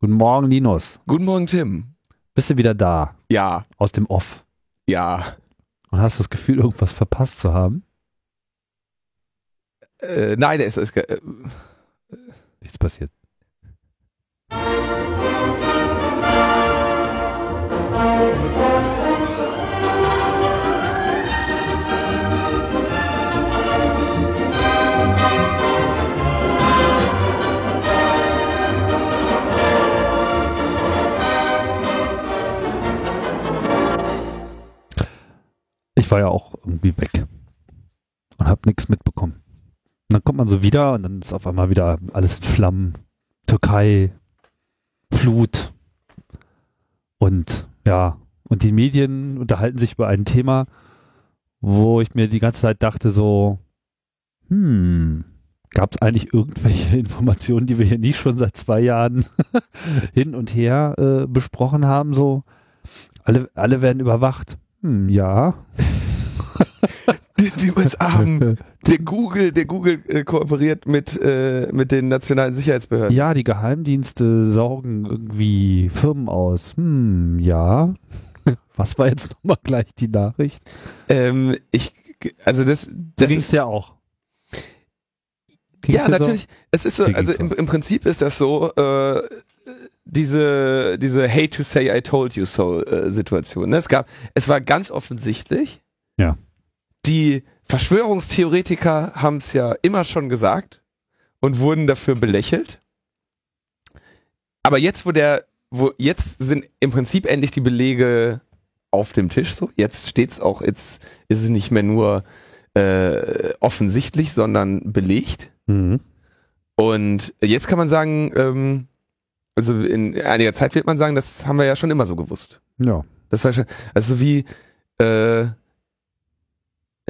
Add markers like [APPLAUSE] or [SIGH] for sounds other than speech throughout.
Guten Morgen, Linus. Guten Morgen, Tim. Bist du wieder da? Ja, Aus dem Off. ja. Und hast das Gefühl, irgendwas verpasst zu haben? Äh, nein, es ist. Äh, Nichts passiert. Ich war ja auch irgendwie weg und habe nichts mitbekommen. Und dann kommt man so wieder und dann ist auf einmal wieder alles in Flammen. Türkei, Flut und ja, und die Medien unterhalten sich über ein Thema, wo ich mir die ganze Zeit dachte so, hm, gab es eigentlich irgendwelche [LAUGHS] Informationen, die wir hier nicht schon seit zwei Jahren [LAUGHS] hin und her äh, besprochen haben, so alle, alle werden überwacht. Hm, ja. [LAUGHS] die, die haben. Der Google, der Google äh, kooperiert mit, äh, mit den nationalen Sicherheitsbehörden. Ja, die Geheimdienste saugen irgendwie Firmen aus. Hm, ja. Was war jetzt nochmal gleich die Nachricht? Ähm, ich, also das, Da das ist, ja auch. Ging's ja, dir so? natürlich. Es ist so, also im, im Prinzip ist das so, äh, diese, diese Hate to say I told you so äh, Situation. Ne? Es gab, es war ganz offensichtlich. Ja. Die Verschwörungstheoretiker haben es ja immer schon gesagt und wurden dafür belächelt. Aber jetzt, wo der, wo jetzt sind im Prinzip endlich die Belege auf dem Tisch so. Jetzt steht's auch, jetzt ist es nicht mehr nur äh, offensichtlich, sondern belegt. Mhm. Und jetzt kann man sagen, ähm, also in einiger Zeit wird man sagen, das haben wir ja schon immer so gewusst. Ja. Das war schon, also wie, äh,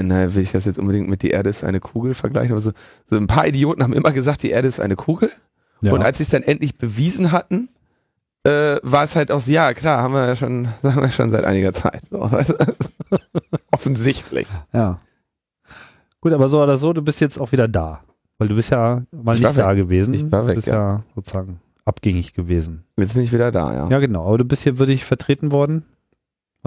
naja, will ich das jetzt unbedingt mit die Erde ist eine Kugel vergleichen, aber so, so ein paar Idioten haben immer gesagt, die Erde ist eine Kugel. ja. Und als sie es dann endlich bewiesen hatten, äh, war es halt auch so, ja klar, haben wir ja schon, [LAUGHS] sagen wir schon seit einiger Zeit. So, [LAUGHS] weißt du? Offensichtlich. ja. Gut, aber so oder so, du bist jetzt auch wieder da. Weil du bist ja mal Ich nicht da gewesen. Ich war weg, Du bist ja. sozusagen abgängig gewesen. Jetzt bin ich wieder da, ja. Ja, genau. Aber du bist hier würdig vertreten worden.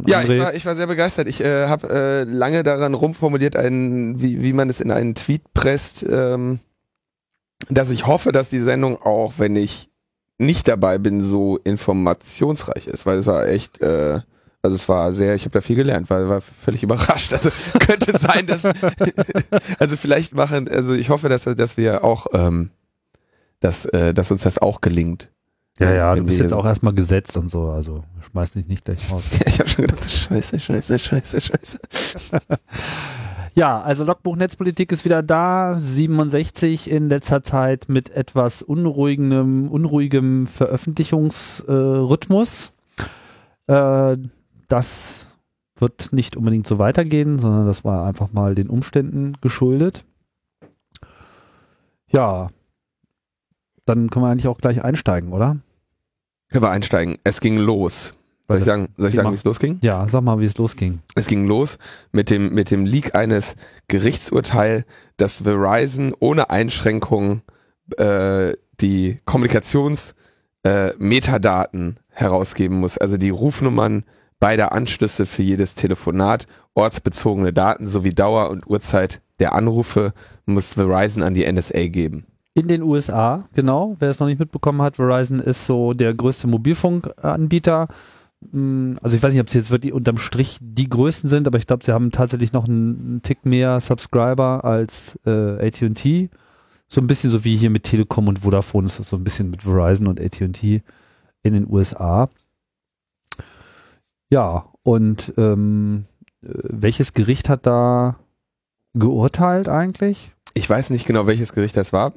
Ja, ich war, ich war sehr begeistert. Ich äh, habe äh, lange daran rumformuliert, einen, wie, wie man es in einen Tweet presst, ähm, dass ich hoffe, dass die Sendung auch, wenn ich nicht dabei bin, so informationsreich ist, weil es war echt, äh, also es war sehr, ich habe da viel gelernt, weil war völlig [LAUGHS] überrascht. Also könnte [LAUGHS] sein, dass, [LAUGHS] also vielleicht machen, also ich hoffe, dass, dass wir auch, ähm, dass, äh, dass uns das auch gelingt. Ja, ja, du bist jetzt auch erstmal gesetzt und so. Also schmeiß dich nicht gleich raus. [LAUGHS] Ich habe schon gedacht, scheiße, scheiße, scheiße, scheiße. [LAUGHS] Ja, also Logbuch Netzpolitik ist wieder da, 67 in letzter Zeit mit etwas unruhigem, unruhigem Veröffentlichungsrhythmus. Äh, das wird nicht unbedingt so weitergehen, sondern das war einfach mal den Umständen geschuldet. Ja, dann können wir eigentlich auch gleich einsteigen, oder? Können wir einsteigen. Es ging los. Soll ich sagen, soll ich sagen, wie es losging? Ja, sag mal, wie es losging. Es ging los mit dem, mit dem Leak eines Gerichtsurteils, dass Verizon ohne Einschränkung äh, die Kommunikations äh, Metadaten herausgeben muss, also die Rufnummern beider Anschlüsse für jedes Telefonat, ortsbezogene Daten sowie Dauer und Uhrzeit der Anrufe muss Verizon an die NSA geben. In den USA, genau. Wer es noch nicht mitbekommen hat, Verizon ist so der größte Mobilfunkanbieter. Mm, Also ich weiß nicht, ob sie jetzt wirklich unterm Strich die größten sind, aber ich glaube, sie haben tatsächlich noch einen, einen Tick mehr Subscriber als äh, AT&T. So ein bisschen so wie hier mit Telekom und Vodafone ist das so ein bisschen mit Verizon und AT&T in den USA. Ja, und ähm, äh, welches Gericht hat da geurteilt eigentlich? Ich weiß nicht genau, welches Gericht das war,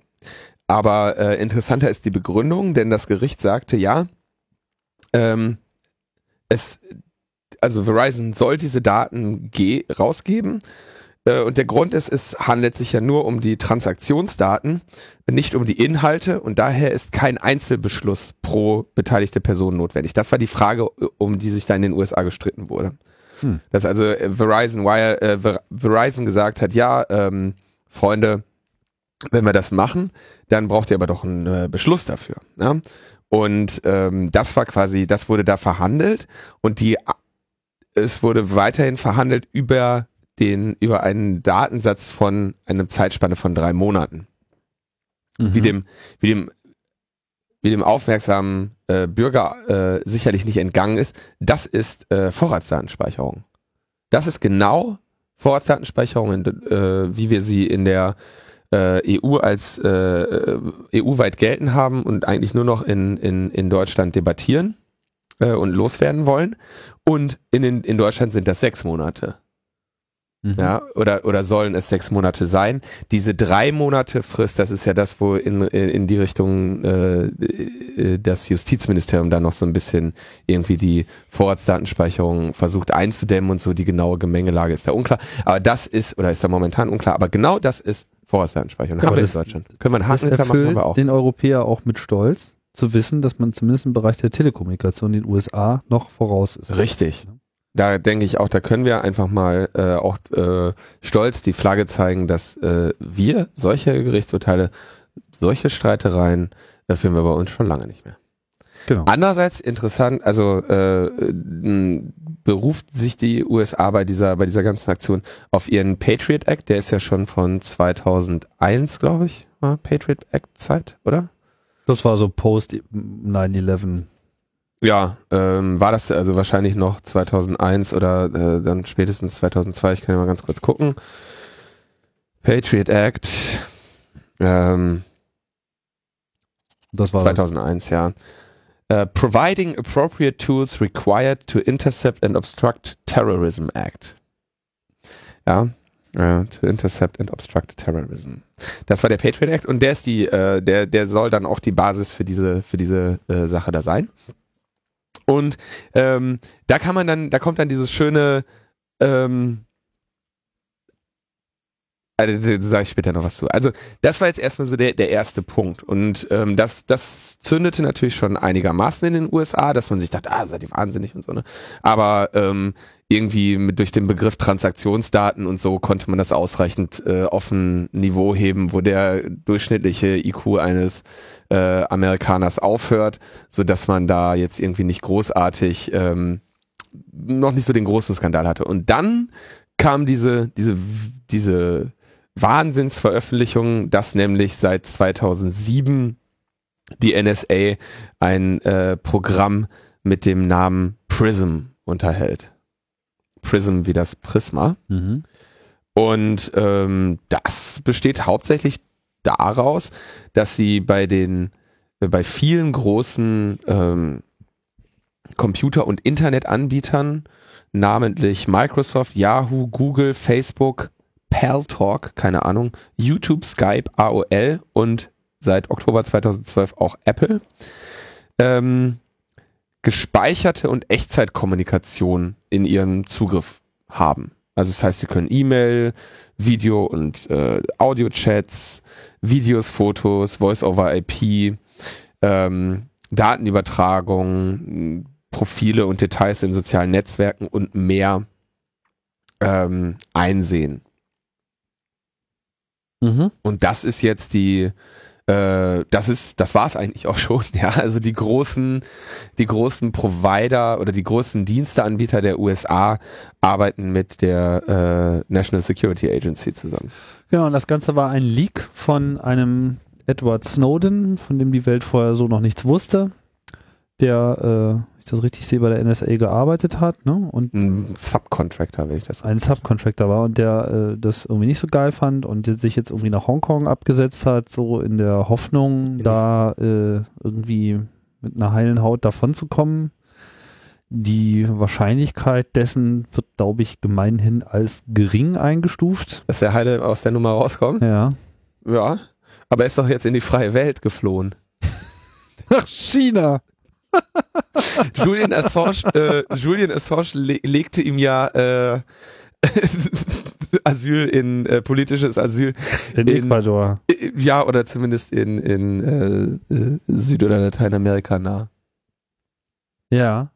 aber äh, interessanter ist die Begründung, denn das Gericht sagte, ja, ähm, es, also Verizon soll diese Daten ge rausgeben. Äh, und der Grund ist, es handelt sich ja nur um die Transaktionsdaten, nicht um die Inhalte und daher ist kein Einzelbeschluss pro beteiligte Person notwendig. Das war die Frage, um die sich da in den USA gestritten wurde. Hm. Dass also äh, Verizon, Wire, äh, Ver Verizon gesagt hat, ja, ähm, Freunde, wenn wir das machen, dann braucht ihr aber doch einen äh, Beschluss dafür. Ja? Und ähm, das war quasi, das wurde da verhandelt und die es wurde weiterhin verhandelt über den, über einen Datensatz von einer Zeitspanne von drei Monaten. Mhm. Wie dem, wie dem, wie dem aufmerksamen äh, Bürger äh, sicherlich nicht entgangen ist, das ist äh, Vorratsdatenspeicherung. Das ist genau Vorratsdatenspeicherung, äh, wie wir sie in der äh, EU als äh, EU-weit gelten haben und eigentlich nur noch in, in, in Deutschland debattieren äh, und loswerden wollen. Und in, in Deutschland sind das sechs Monate. Mhm. Ja, oder, oder sollen es sechs Monate sein? Diese drei Monate Frist, das ist ja das, wo in, in die Richtung äh, äh, das Justizministerium da noch so ein bisschen irgendwie die Vorratsdatenspeicherung versucht einzudämmen und so, die genaue Gemengelage ist da unklar. Aber das ist, oder ist da momentan unklar, aber genau das ist Vorratsdatenspeicherung. Haben wir in Deutschland. Können wir einen Haken das machen, aber auch. den Europäer auch mit Stolz zu wissen, dass man zumindest im Bereich der Telekommunikation in den USA noch voraus ist. Richtig da denke ich auch, da können wir einfach mal äh, auch äh, stolz die Flagge zeigen, dass äh, wir solche Gerichtsurteile, solche Streitereien äh, führen wir bei uns schon lange nicht mehr. Genau. Andererseits interessant, also äh, beruft sich die USA bei dieser bei dieser ganzen Aktion auf ihren Patriot Act, der ist ja schon von 2001, glaube ich, war Patriot Act Zeit, oder? Das war so post 9/11 ja, ähm, war das also wahrscheinlich noch 2001 oder äh, dann spätestens 2002. Ich kann ja mal ganz kurz gucken. Patriot Act. Ähm, das war 2001, ja. Uh, providing appropriate tools required to intercept and obstruct terrorism act. Ja, uh, to intercept and obstruct terrorism. Das war der Patriot Act und der ist die, äh, der, der soll dann auch die Basis für diese, für diese Sache da sein. Und ähm, da kann man dann, da kommt dann dieses schöne, ähm, also, sage ich später noch was zu. Also das war jetzt erstmal so der, der erste Punkt. Und ähm, das, das zündete natürlich schon einigermaßen in den USA, dass man sich dachte, ah, seid ihr wahnsinnig und so. Ne? Aber ähm, irgendwie mit durch den Begriff Transaktionsdaten und so konnte man das ausreichend äh, auf ein Niveau heben, wo der durchschnittliche IQ eines äh, Amerikaners aufhört, so dass man da jetzt irgendwie nicht großartig ähm, noch nicht so den großen Skandal hatte. Und dann kam diese diese diese Wahnsinnsveröffentlichung, dass nämlich seit 2007 die NSA ein äh, Programm mit dem Namen Prism unterhält. Prism wie das Prisma. Mhm. Und ähm, das besteht hauptsächlich daraus, dass sie bei den, äh, bei vielen großen ähm, Computer- und Internetanbietern, namentlich Microsoft, Yahoo, Google, Facebook, Paltalk, keine Ahnung, YouTube, Skype, AOL und seit Oktober 2012 auch Apple, ähm, gespeicherte und Echtzeitkommunikation in ihrem Zugriff haben. Also das heißt, sie können E-Mail, Video und äh, Audio-Chats, Videos, Fotos, Voice-over-IP, ähm, Datenübertragung, Profile und Details in sozialen Netzwerken und mehr ähm, einsehen. Mhm. Und das ist jetzt die, äh, das ist, das war es eigentlich auch schon, [LAUGHS] ja. Also die großen, die großen Provider oder die großen Diensteanbieter der USA arbeiten mit der äh, National Security Agency zusammen. Genau, und das Ganze war ein Leak von einem Edward Snowden, von dem die Welt vorher so noch nichts wusste, der äh, ich das richtig sehe, bei der NSA gearbeitet hat, ne? Und ein Subcontractor, wenn ich das Ein Subcontractor war und der äh, das irgendwie nicht so geil fand und sich jetzt irgendwie nach Hongkong abgesetzt hat, so in der Hoffnung, da äh, irgendwie mit einer heilen Haut davonzukommen. Die Wahrscheinlichkeit dessen wird, glaube ich, gemeinhin als gering eingestuft. Dass der Heile aus der Nummer rauskommt? Ja. Ja. Aber er ist doch jetzt in die freie Welt geflohen. [LAUGHS] Nach China. [LAUGHS] Julian Assange, äh, Julian Assange le legte ihm ja äh, [LAUGHS] Asyl in äh, politisches Asyl in, in Ecuador. Äh, ja, oder zumindest in, in äh, äh, Süd- oder Lateinamerika nah. Ja.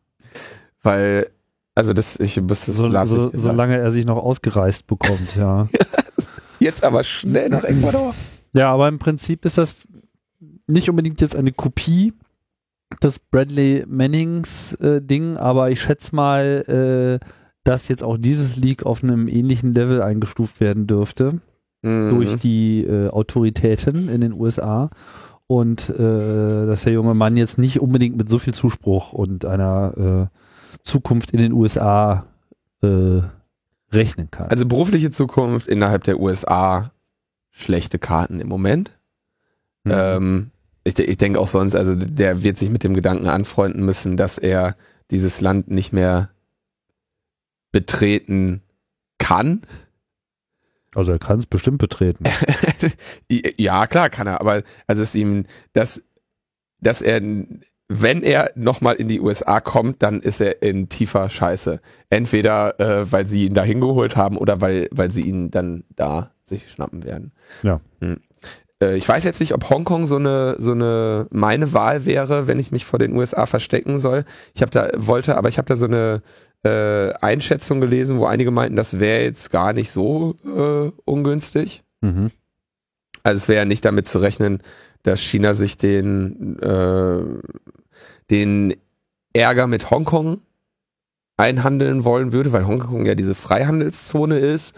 Weil, also das, ich müsste so, so, Solange er sich noch ausgereist bekommt, ja. [LAUGHS] Jetzt aber schnell nach Ecuador. Ja, aber im Prinzip ist das nicht unbedingt jetzt eine Kopie das Bradley Mannings äh, Ding, aber ich schätze mal, äh, dass jetzt auch dieses Leak auf einem ähnlichen Level eingestuft werden dürfte Mhm. durch die äh, Autoritäten in den USA und äh, dass der junge Mann jetzt nicht unbedingt mit so viel Zuspruch und einer äh, Zukunft in den USA äh, rechnen kann. Also berufliche Zukunft innerhalb der USA, schlechte Karten im Moment. Mhm. Ähm, ich, ich denke auch sonst, also der wird sich mit dem Gedanken anfreunden müssen, dass er dieses Land nicht mehr betreten kann. also er kann es bestimmt betreten. [LAUGHS] ja, klar kann er, aber also es ihm, dass, dass er, wenn er nochmal in die USA kommt, dann ist er in tiefer Scheiße. Entweder äh, weil sie ihn da hingeholt haben oder weil, weil sie ihn dann da sich schnappen werden. Ja. Hm. Äh, ich weiß jetzt nicht, ob Hongkong so eine, so eine meine Wahl wäre, wenn ich mich vor den USA verstecken soll. Ich habe da, wollte, aber ich habe da so eine äh, Einschätzung gelesen, wo einige meinten, das wäre jetzt gar nicht so äh, ungünstig. Mhm. Also es wäre ja nicht damit zu rechnen, dass China sich den, äh, den Ärger mit Hongkong einhandeln wollen würde, weil Hongkong ja diese Freihandelszone ist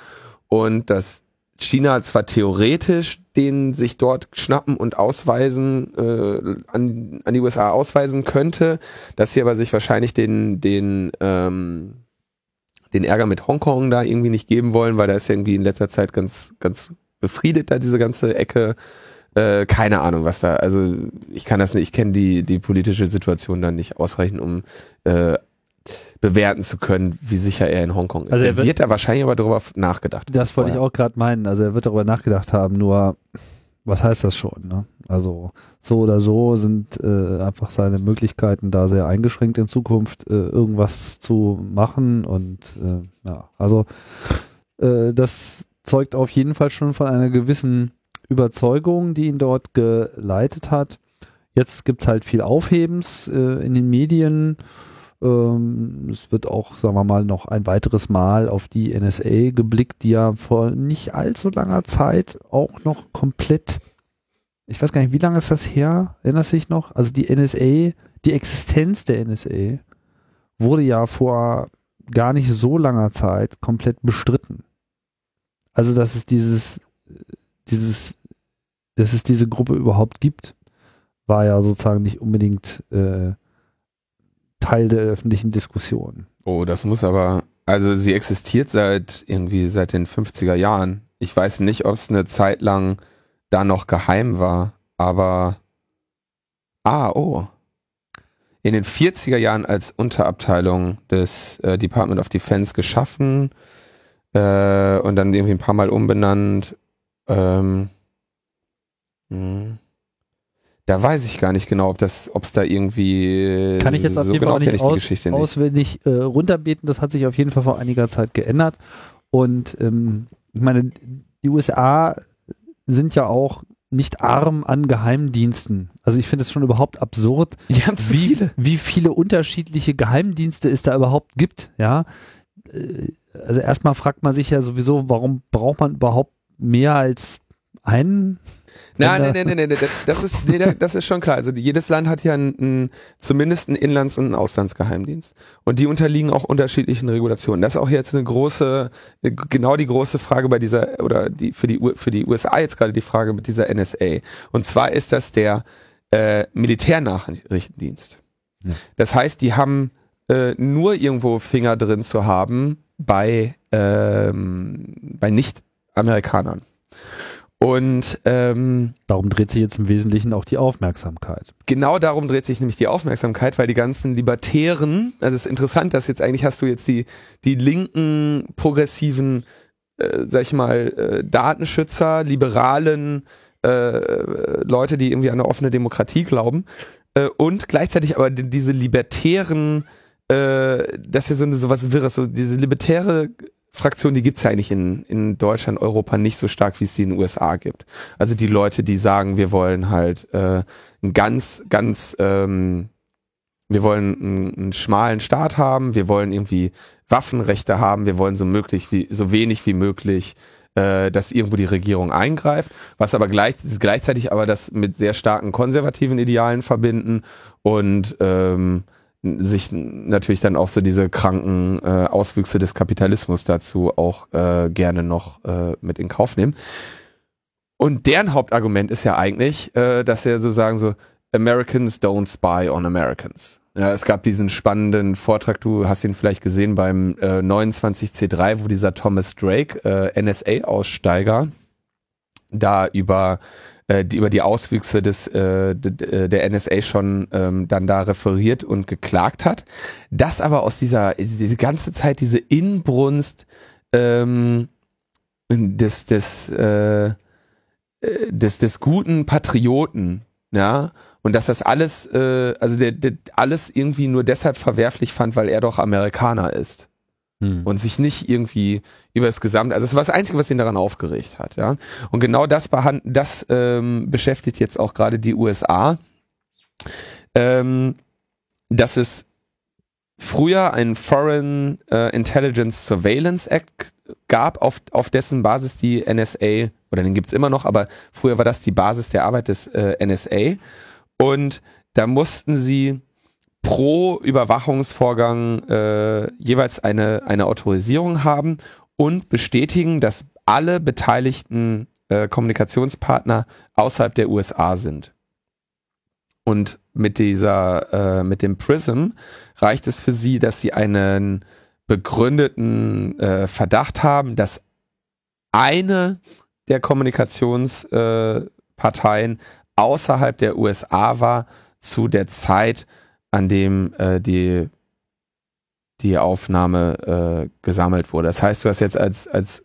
und dass China zwar theoretisch den sich dort schnappen und ausweisen, äh, an, an die USA ausweisen könnte, dass sie aber sich wahrscheinlich den, den, ähm, den Ärger mit Hongkong da irgendwie nicht geben wollen, weil da ist ja irgendwie in letzter Zeit ganz, ganz befriedet da diese ganze Ecke. Äh, keine Ahnung, was da, also ich kann das nicht, ich kenne die, die politische Situation dann nicht ausreichend, um äh, bewerten zu können, wie sicher er in Hongkong ist. Also er er wird- wird, da wahrscheinlich aber darüber nachgedacht. haben Das wollte ich auch gerade meinen. Also er wird darüber nachgedacht haben, nur was heißt das schon? Ne? Also so oder so sind äh, einfach seine Möglichkeiten da sehr eingeschränkt in Zukunft, äh, irgendwas zu machen und äh, ja, also äh, das zeugt auf jeden Fall schon von einer gewissen Überzeugung, die ihn dort geleitet hat. Jetzt gibt's halt viel Aufhebens äh, in den Medien. Ähm, es wird auch, sagen wir mal, noch ein weiteres Mal auf die NSA geblickt, die ja vor nicht allzu langer Zeit auch noch komplett, ich weiß gar nicht, wie lange ist das her? Erinnerst du dich noch? Also die NSA, die Existenz der NSA wurde ja vor gar nicht so langer Zeit komplett bestritten. Also, dass es dieses, dieses, dass es diese Gruppe überhaupt gibt, war ja sozusagen nicht unbedingt äh, Teil der öffentlichen Diskussion. Oh, das muss aber, also sie existiert seit irgendwie seit den 50er Jahren. Ich weiß nicht, ob es eine Zeit lang da noch geheim war, aber ah, oh. In den 40er Jahren als Unterabteilung des äh, Department of Defense geschaffen äh, und dann irgendwie ein paar Mal umbenannt. Ähm, hm. Da weiß ich gar nicht genau, ob das, ob es da irgendwie Kann ich jetzt auf so jeden genau Fall kenn nicht, aus, nicht. auswendig äh, runterbeten. Das hat sich auf jeden Fall vor einiger Zeit geändert. Und ähm, ich meine, die USA sind ja auch nicht arm an Geheimdiensten. Also ich finde es schon überhaupt absurd, wie, viele. wie viele unterschiedliche Geheimdienste es da überhaupt gibt, ja. Äh, Also erstmal fragt man sich ja sowieso, warum braucht man überhaupt mehr als einen? Nein, nein, nein, nein, nein, das- ist, nee, das ist schon klar. Also jedes Land hat ja einen, einen, zumindest einen Inlands- und einen Auslandsgeheimdienst. Und die unterliegen auch unterschiedlichen Regulationen. Das ist auch jetzt eine große, genau die große Frage bei dieser, oder die, für die, für die USA jetzt gerade die Frage mit dieser NSA. Und zwar ist das der äh, Militärnachrichtendienst. Ja. Das heißt, die haben äh, nur irgendwo Finger drin zu haben bei, ähm, bei Nicht-Amerikanern. Und ähm, Darum dreht sich jetzt im Wesentlichen auch die Aufmerksamkeit. genau darum dreht sich nämlich die Aufmerksamkeit, weil die ganzen Libertären, also es ist interessant, dass jetzt eigentlich hast du jetzt die, die linken, progressiven, äh, sag ich mal, äh, Datenschützer, liberalen äh, Leute, die irgendwie an eine offene Demokratie glauben äh, und gleichzeitig aber die, diese libertären, äh, das ist ja so eine sowas Wirres, so diese libertäre Fraktion, die gibt's ja eigentlich in, in Deutschland, Europa nicht so stark, wie es sie in den USA gibt. Also die Leute, die sagen, wir wollen halt äh, einen ganz, ganz, ähm, wir wollen einen, einen schmalen Staat haben, wir wollen irgendwie Waffenrechte haben, wir wollen so möglich wie, so wenig wie möglich äh, dass irgendwo die Regierung eingreift, was aber gleich, gleichzeitig aber das mit sehr starken konservativen Idealen verbinden und ähm, sich natürlich dann auch so diese kranken äh, Auswüchse des Kapitalismus dazu auch äh, gerne noch äh, mit in Kauf nehmen. Und deren Hauptargument ist ja eigentlich, äh, dass sie so sagen so, Americans don't spy on Americans. Ja, es gab diesen spannenden Vortrag, du hast ihn vielleicht gesehen beim äh, 29C3, wo dieser Thomas Drake, äh, NSA-Aussteiger, da über äh, die, über die Auswüchse des, äh, der NSA schon ähm, dann da referiert und geklagt hat. Das aber aus dieser, diese ganze Zeit, diese Inbrunst ähm, des, des, äh, äh, des, des guten Patrioten, ja, und dass das alles, äh, also der, der alles irgendwie nur deshalb verwerflich fand, weil er doch Amerikaner ist hm. und sich nicht irgendwie über das Gesamte, also das war das Einzige, was ihn daran aufgeregt hat, ja. Und genau das, das ähm, beschäftigt jetzt auch gerade die USA, ähm, dass es früher einen Foreign äh, Intelligence Surveillance Act gab, auf, auf dessen Basis die NSA, oder den gibt's immer noch, aber früher war das die Basis der Arbeit des äh, NSA. Und da mussten sie pro Überwachungsvorgang äh, jeweils eine, eine Autorisierung haben und bestätigen, dass alle beteiligten äh, Kommunikationspartner außerhalb der USA sind. Und mit dieser, äh, mit dem Prism reicht es für sie, dass sie einen begründeten äh, Verdacht haben, dass eine der Kommunikationsparteien außerhalb der USA war zu der Zeit, an dem äh, die, die Aufnahme äh, gesammelt wurde. Das heißt, du hast jetzt als, als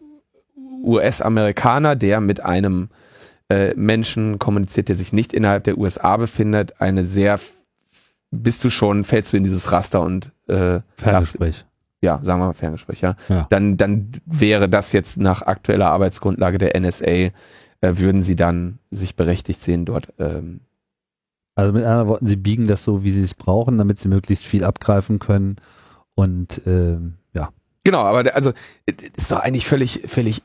US-Amerikaner, der mit einem äh, Menschen kommuniziert, der sich nicht innerhalb der USA befindet, eine sehr, bist du schon, fällst du in dieses Raster und äh, Ferngespräch. Ja, sagen wir mal Ferngespräch, ja. ja. Dann, dann wäre das jetzt nach aktueller Arbeitsgrundlage der NSA, äh, würden sie dann sich berechtigt sehen, dort ähm, also mit anderen Worten, sie biegen das so, wie sie es brauchen, damit sie möglichst viel abgreifen können. Und ähm, ja. Genau, aber also ist doch eigentlich völlig, völlig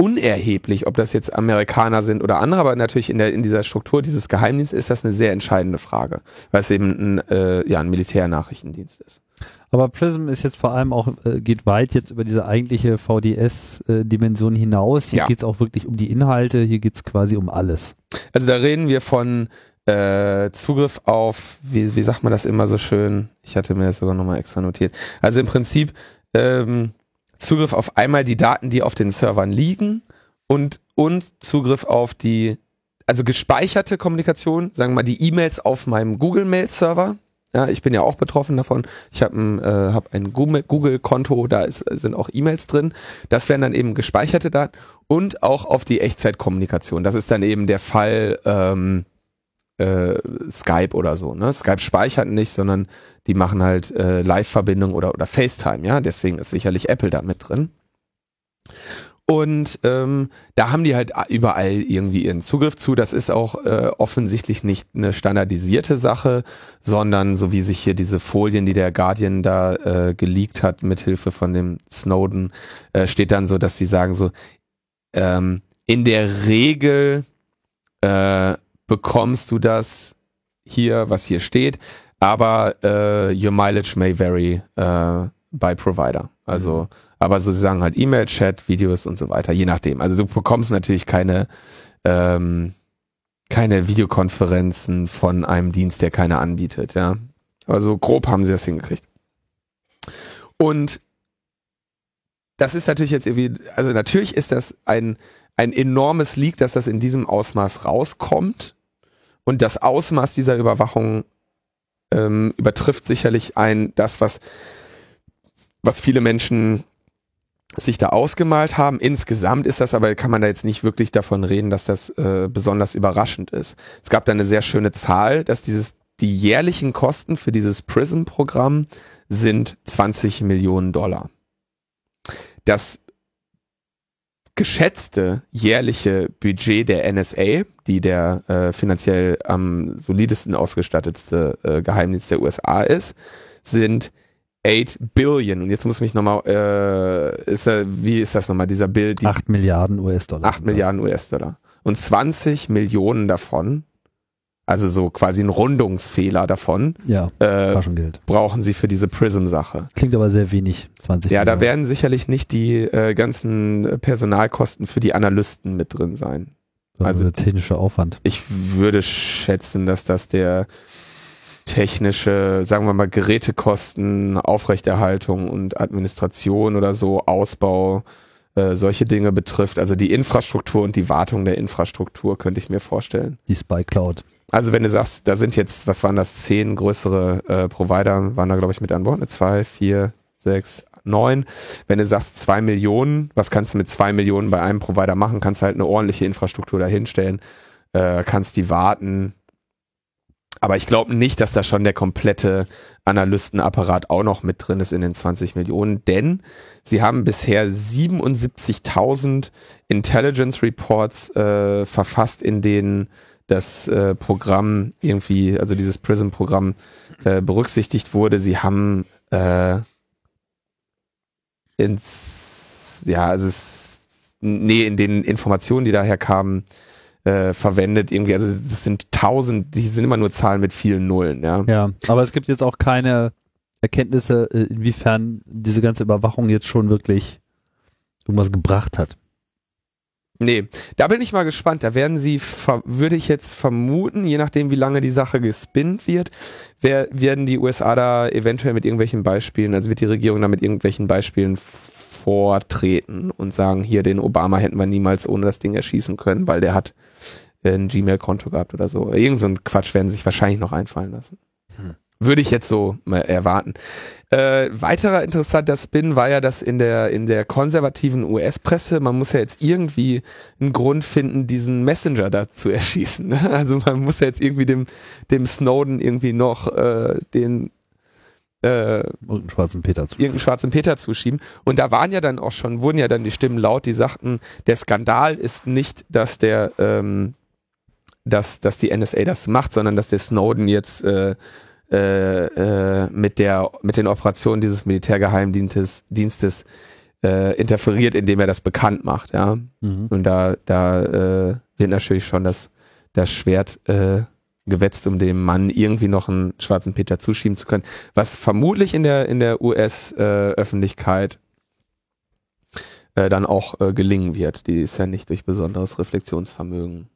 unerheblich, ob das jetzt Amerikaner sind oder andere, aber natürlich in, der, in dieser Struktur dieses Geheimdienstes ist das eine sehr entscheidende Frage, weil es eben ein, äh, ja, ein Militärnachrichtendienst ist. Aber Prism ist jetzt vor allem auch, äh, geht weit jetzt über diese eigentliche VDS-Dimension äh, hinaus. Hier ja. geht es auch wirklich um die Inhalte, hier geht es quasi um alles. Also da reden wir von äh, Zugriff auf, wie, wie sagt man das immer so schön? Ich hatte mir das sogar nochmal extra notiert. Also im Prinzip ähm, Zugriff auf einmal die Daten, die auf den Servern liegen und, und Zugriff auf die, also gespeicherte Kommunikation, sagen wir mal die E-Mails auf meinem Google-Mail-Server. Ja, ich bin ja auch betroffen davon. Ich habe ein, äh, hab ein Google-Konto, da ist, sind auch E-Mails drin. Das wären dann eben gespeicherte Daten und auch auf die Echtzeitkommunikation. Das ist dann eben der Fall, ähm, äh, Skype oder so. Ne? Skype speichert nicht, sondern die machen halt äh, Live-Verbindung oder, oder FaceTime, ja. Deswegen ist sicherlich Apple da mit drin. Und ähm, da haben die halt überall irgendwie ihren Zugriff zu. Das ist auch äh, offensichtlich nicht eine standardisierte Sache, sondern so wie sich hier diese Folien, die der Guardian da äh, geleakt hat, mithilfe von dem Snowden, äh, steht dann so, dass sie sagen so, ähm, in der Regel äh, bekommst du das hier, was hier steht, aber äh, your mileage may vary äh, by provider. Also, mhm. aber so sie sagen halt E-Mail, Chat, Videos und so weiter, je nachdem. Also du bekommst natürlich keine ähm, keine Videokonferenzen von einem Dienst, der keine anbietet, ja. Also grob haben sie das hingekriegt. Und das ist natürlich jetzt irgendwie, also natürlich ist das ein, ein enormes Leak, dass das in diesem Ausmaß rauskommt. Und das Ausmaß dieser Überwachung ähm, übertrifft sicherlich ein, das, was, was viele Menschen sich da ausgemalt haben. Insgesamt ist das aber, kann man da jetzt nicht wirklich davon reden, dass das äh, besonders überraschend ist. Es gab da eine sehr schöne Zahl, dass dieses, die jährlichen Kosten für dieses PRISM-Programm sind 20 Millionen Dollar. Das geschätzte jährliche Budget der NSA, die der äh, finanziell am solidesten ausgestattetste äh, Geheimdienst der USA ist, sind 8 Billion. Und jetzt muss mich nochmal, äh, ist wie ist das nochmal, dieser Bild? 8 Milliarden US-Dollar. 8 Milliarden US-Dollar. Und 20 Millionen davon, also so quasi ein Rundungsfehler davon, ja, äh, Taschengeld. brauchen sie für diese Prism-Sache. Klingt aber sehr wenig, 20 Ja, da Millionen. werden sicherlich nicht die äh, ganzen Personalkosten für die Analysten mit drin sein. Sondern also der technische Aufwand. Ich würde schätzen, dass das der technische, sagen wir mal, Gerätekosten, Aufrechterhaltung und Administration oder so, Ausbau, äh, solche Dinge betrifft. Also die Infrastruktur und die Wartung der Infrastruktur könnte ich mir vorstellen. Die Spy Cloud. Also wenn du sagst, da sind jetzt, was waren das, zehn größere äh, Provider, waren da glaube ich mit an Bord, ne? zwei, vier, sechs, neun. Wenn du sagst zwei Millionen, was kannst du mit zwei Millionen bei einem Provider machen? Kannst halt eine ordentliche Infrastruktur dahinstellen, äh, kannst die warten. Aber ich glaube nicht, dass da schon der komplette Analystenapparat auch noch mit drin ist in den 20 Millionen, denn sie haben bisher 77.000 Intelligence Reports äh, verfasst, in denen das äh, Programm irgendwie, also dieses Prism-Programm äh, berücksichtigt wurde. Sie haben äh, ins, ja, es, nee, in den Informationen, die daher kamen, äh, verwendet irgendwie, also das sind tausend, die sind immer nur Zahlen mit vielen Nullen, ja. Ja, aber es gibt jetzt auch keine Erkenntnisse, äh, inwiefern diese ganze Überwachung jetzt schon wirklich irgendwas gebracht hat. Nee, da bin ich mal gespannt. Da werden sie, würde ich jetzt vermuten, je nachdem, wie lange die Sache gespinnt wird, wer, werden die USA da eventuell mit irgendwelchen Beispielen, also wird die Regierung da mit irgendwelchen Beispielen vortreten und sagen, hier, den Obama hätten wir niemals ohne das Ding erschießen können, weil der hat ein Gmail-Konto gehabt oder so. Irgend so ein Quatsch werden sie sich wahrscheinlich noch einfallen lassen. Hm. Würde ich jetzt so mal erwarten. Äh, weiterer interessanter Spin war ja, dass in der, in der konservativen US-Presse, man muss ja jetzt irgendwie einen Grund finden, diesen Messenger da zu [LAUGHS] erschießen. ne? Also man muss ja jetzt irgendwie dem, dem Snowden irgendwie noch äh, den äh, Und einen schwarzen Peter zu. irgendeinen schwarzen Peter zuschieben. Und da waren ja dann auch schon, wurden ja dann die Stimmen laut, die sagten, der Skandal ist nicht, dass der, ähm, dass, dass die NSA das macht, sondern dass der Snowden jetzt äh, äh, äh, mit der mit den Operationen dieses Militärgeheimdienstes Dienstes, äh, interferiert, indem er das bekannt macht, ja. Mhm. Und da, da äh, wird natürlich schon das, das Schwert gewetzt, um dem Mann irgendwie noch einen schwarzen Peter zuschieben zu können. Was vermutlich in der, in der US-Öffentlichkeit äh, dann auch gelingen wird. Die ist ja nicht durch besonderes Reflexionsvermögen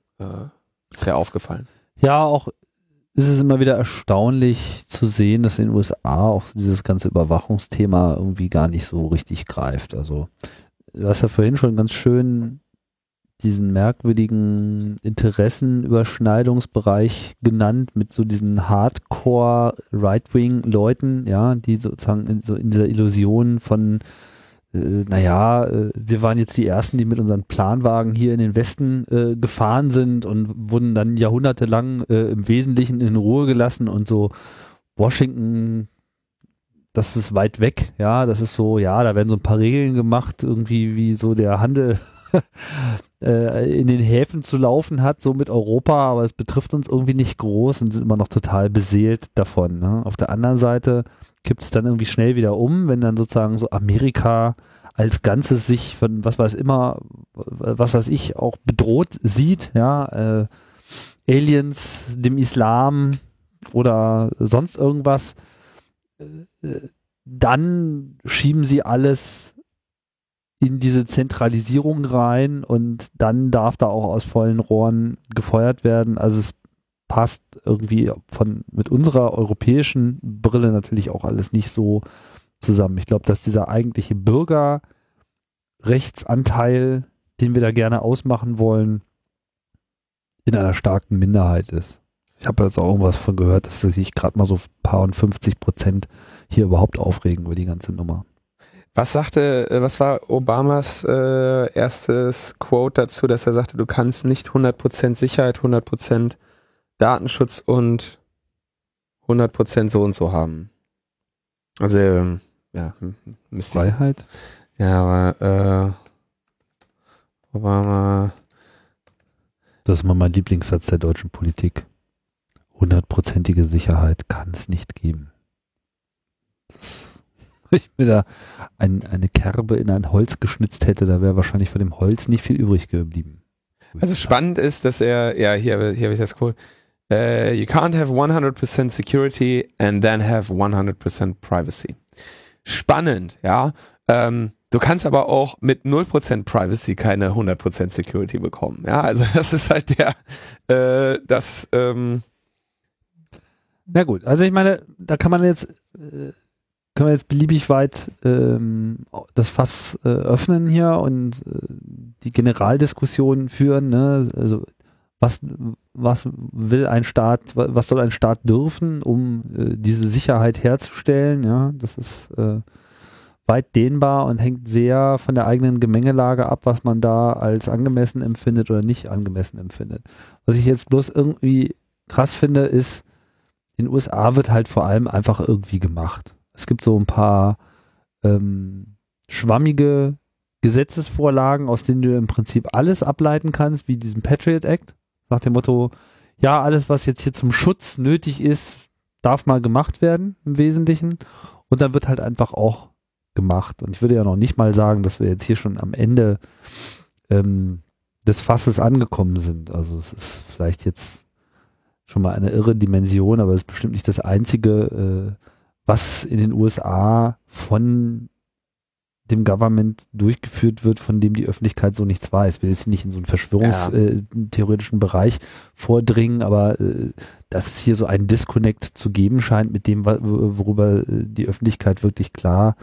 bisher aufgefallen. Ja, auch ist es immer wieder erstaunlich zu sehen, dass in den USA auch dieses ganze Überwachungsthema irgendwie gar nicht so richtig greift. Also, du hast ja vorhin schon ganz schön diesen merkwürdigen Interessenüberschneidungsbereich genannt mit so diesen Hardcore Right-Wing-Leuten, ja, die sozusagen in, so in dieser Illusion von äh, naja, äh, wir waren jetzt die Ersten, die mit unseren Planwagen hier in den Westen äh, gefahren sind und wurden dann jahrhundertelang äh, im Wesentlichen in Ruhe gelassen und so Washington, das ist weit weg, ja, das ist so, ja, da werden so ein paar Regeln gemacht, irgendwie wie so der Handel [LAUGHS] äh, in den Häfen zu laufen hat, so mit Europa, aber es betrifft uns irgendwie nicht groß und sind immer noch total beseelt davon. Ne? Auf der anderen Seite kippt es dann irgendwie schnell wieder um, wenn dann sozusagen so Amerika als Ganzes sich von was weiß immer, was weiß ich, auch bedroht sieht, ja, äh, Aliens, dem Islam oder sonst irgendwas, äh, dann schieben sie alles in diese Zentralisierung rein und dann darf da auch aus vollen Rohren gefeuert werden. Also es passt irgendwie von mit unserer europäischen Brille natürlich auch alles nicht so zusammen. Ich glaube, dass dieser eigentliche Bürgerrechtsanteil, den wir da gerne ausmachen wollen, in einer starken Minderheit ist. Ich habe jetzt auch irgendwas von gehört, dass sich gerade mal so ein paar und 50 Prozent hier überhaupt aufregen über die ganze Nummer. Was sagte, äh, was war Obamas äh, erstes Quote dazu, dass er sagte, du kannst nicht 100% Sicherheit, 100% Datenschutz und 100% so und so haben. Also, ähm, ja, m- müsste ich, Freiheit? ja, aber äh, Obama, Das ist mal mein Lieblingssatz der deutschen Politik. Hundertprozentige Sicherheit kann es nicht geben. Das [LAUGHS] ich mir da ein, eine Kerbe in ein Holz geschnitzt hätte, da wäre wahrscheinlich von dem Holz nicht viel übrig geblieben. Also spannend ist, dass er, ja, hier, hier habe ich das cool. Uh, you can't have 100% security and then have 100% privacy. Spannend, ja. Ähm, du kannst aber auch mit 0% Privacy keine 100% Security bekommen. Ja, also das ist halt der, äh, das, ähm, Na gut, also ich meine, da kann man jetzt, äh, können wir jetzt beliebig weit ähm, das Fass äh, öffnen hier und äh, die Generaldiskussion führen. Ne? Also was, was will ein Staat, was soll ein Staat dürfen, um äh, diese Sicherheit herzustellen? Ja, das ist äh, weit dehnbar und hängt sehr von der eigenen Gemengelage ab, was man da als angemessen empfindet oder nicht angemessen empfindet. Was ich jetzt bloß irgendwie krass finde, ist, in den USA wird halt vor allem einfach irgendwie gemacht. Es gibt so ein paar ähm, schwammige Gesetzesvorlagen, aus denen du im Prinzip alles ableiten kannst, wie diesen Patriot Act, nach dem Motto, ja, alles, was jetzt hier zum Schutz nötig ist, darf mal gemacht werden im Wesentlichen. Und dann wird halt einfach auch gemacht. Und ich würde ja noch nicht mal sagen, dass wir jetzt hier schon am Ende ähm, des Fasses angekommen sind. Also es ist vielleicht jetzt schon mal eine irre Dimension, aber es ist bestimmt nicht das einzige, äh, was in den USA von dem Government durchgeführt wird, von dem die Öffentlichkeit so nichts weiß. Wir jetzt nicht in so einen verschwörungstheoretischen ja. Bereich vordringen, aber äh, dass es hier so einen Disconnect zu geben scheint mit dem, worüber die Öffentlichkeit wirklich klar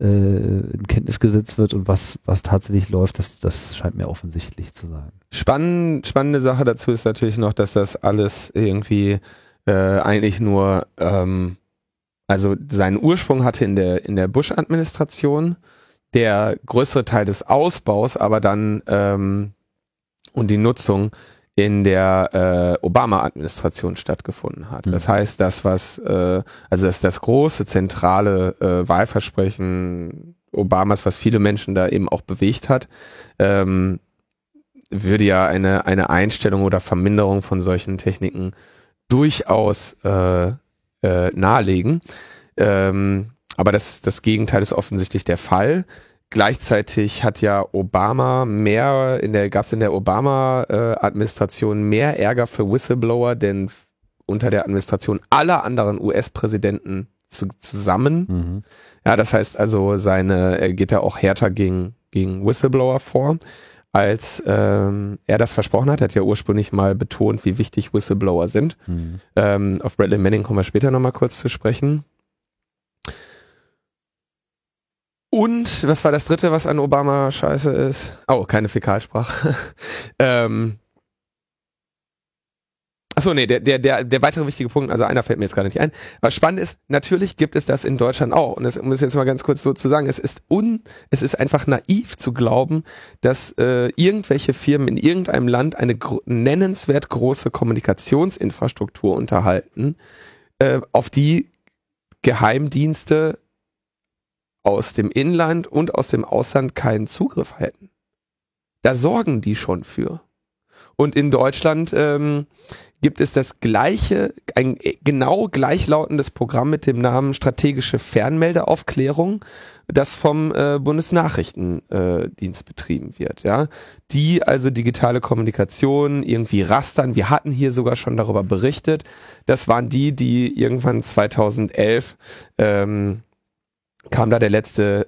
äh, in Kenntnis gesetzt wird und was, was tatsächlich läuft, das, das scheint mir offensichtlich zu sein. Spannend, spannende Sache dazu ist natürlich noch, dass das alles irgendwie äh, eigentlich nur ähm, also seinen Ursprung hatte in der, in der Bush-Administration, der größere Teil des Ausbaus aber dann ähm, und die Nutzung in der äh, Obama-Administration stattgefunden hat. Mhm. Das heißt, das, was, äh, also das, das große zentrale äh, Wahlversprechen Obamas, was viele Menschen da eben auch bewegt hat, ähm, würde ja eine, eine Einstellung oder Verminderung von solchen Techniken durchaus äh, äh, nahelegen. Ähm, aber das, das Gegenteil ist offensichtlich der Fall. Gleichzeitig hat ja Obama mehr, in der, gab es in der Obama-Administration äh, mehr Ärger für Whistleblower, denn unter der Administration aller anderen US-Präsidenten zu, zusammen. Mhm. Ja, das heißt also, seine, er geht ja auch härter gegen, gegen Whistleblower vor als ähm, er das versprochen hat. Er hat ja ursprünglich mal betont, wie wichtig Whistleblower sind. Mhm. Ähm, auf Bradley Manning kommen wir später nochmal kurz zu sprechen. Und was war das dritte, was an Obama scheiße ist? Oh, keine Fäkalsprache. [LAUGHS] ähm, Achso, nee, der, der, der, der weitere wichtige Punkt, also einer fällt mir jetzt gerade nicht ein. Aber spannend ist, natürlich gibt es das in Deutschland auch. Und das muss ich jetzt mal ganz kurz so zu sagen. Es ist un, es ist einfach naiv zu glauben, dass äh, irgendwelche Firmen in irgendeinem Land eine gro nennenswert große Kommunikationsinfrastruktur unterhalten, äh, auf die Geheimdienste aus dem Inland und aus dem Ausland keinen Zugriff hätten. Da sorgen die schon für. Und in Deutschland ähm, gibt es das gleiche, ein genau gleichlautendes Programm mit dem Namen Strategische Fernmeldeaufklärung, das vom äh, Bundesnachrichtendienst äh, betrieben wird, ja. Die also digitale Kommunikation irgendwie rastern. Wir hatten hier sogar schon darüber berichtet. Das waren die, die irgendwann 2011 ähm, kam da der letzte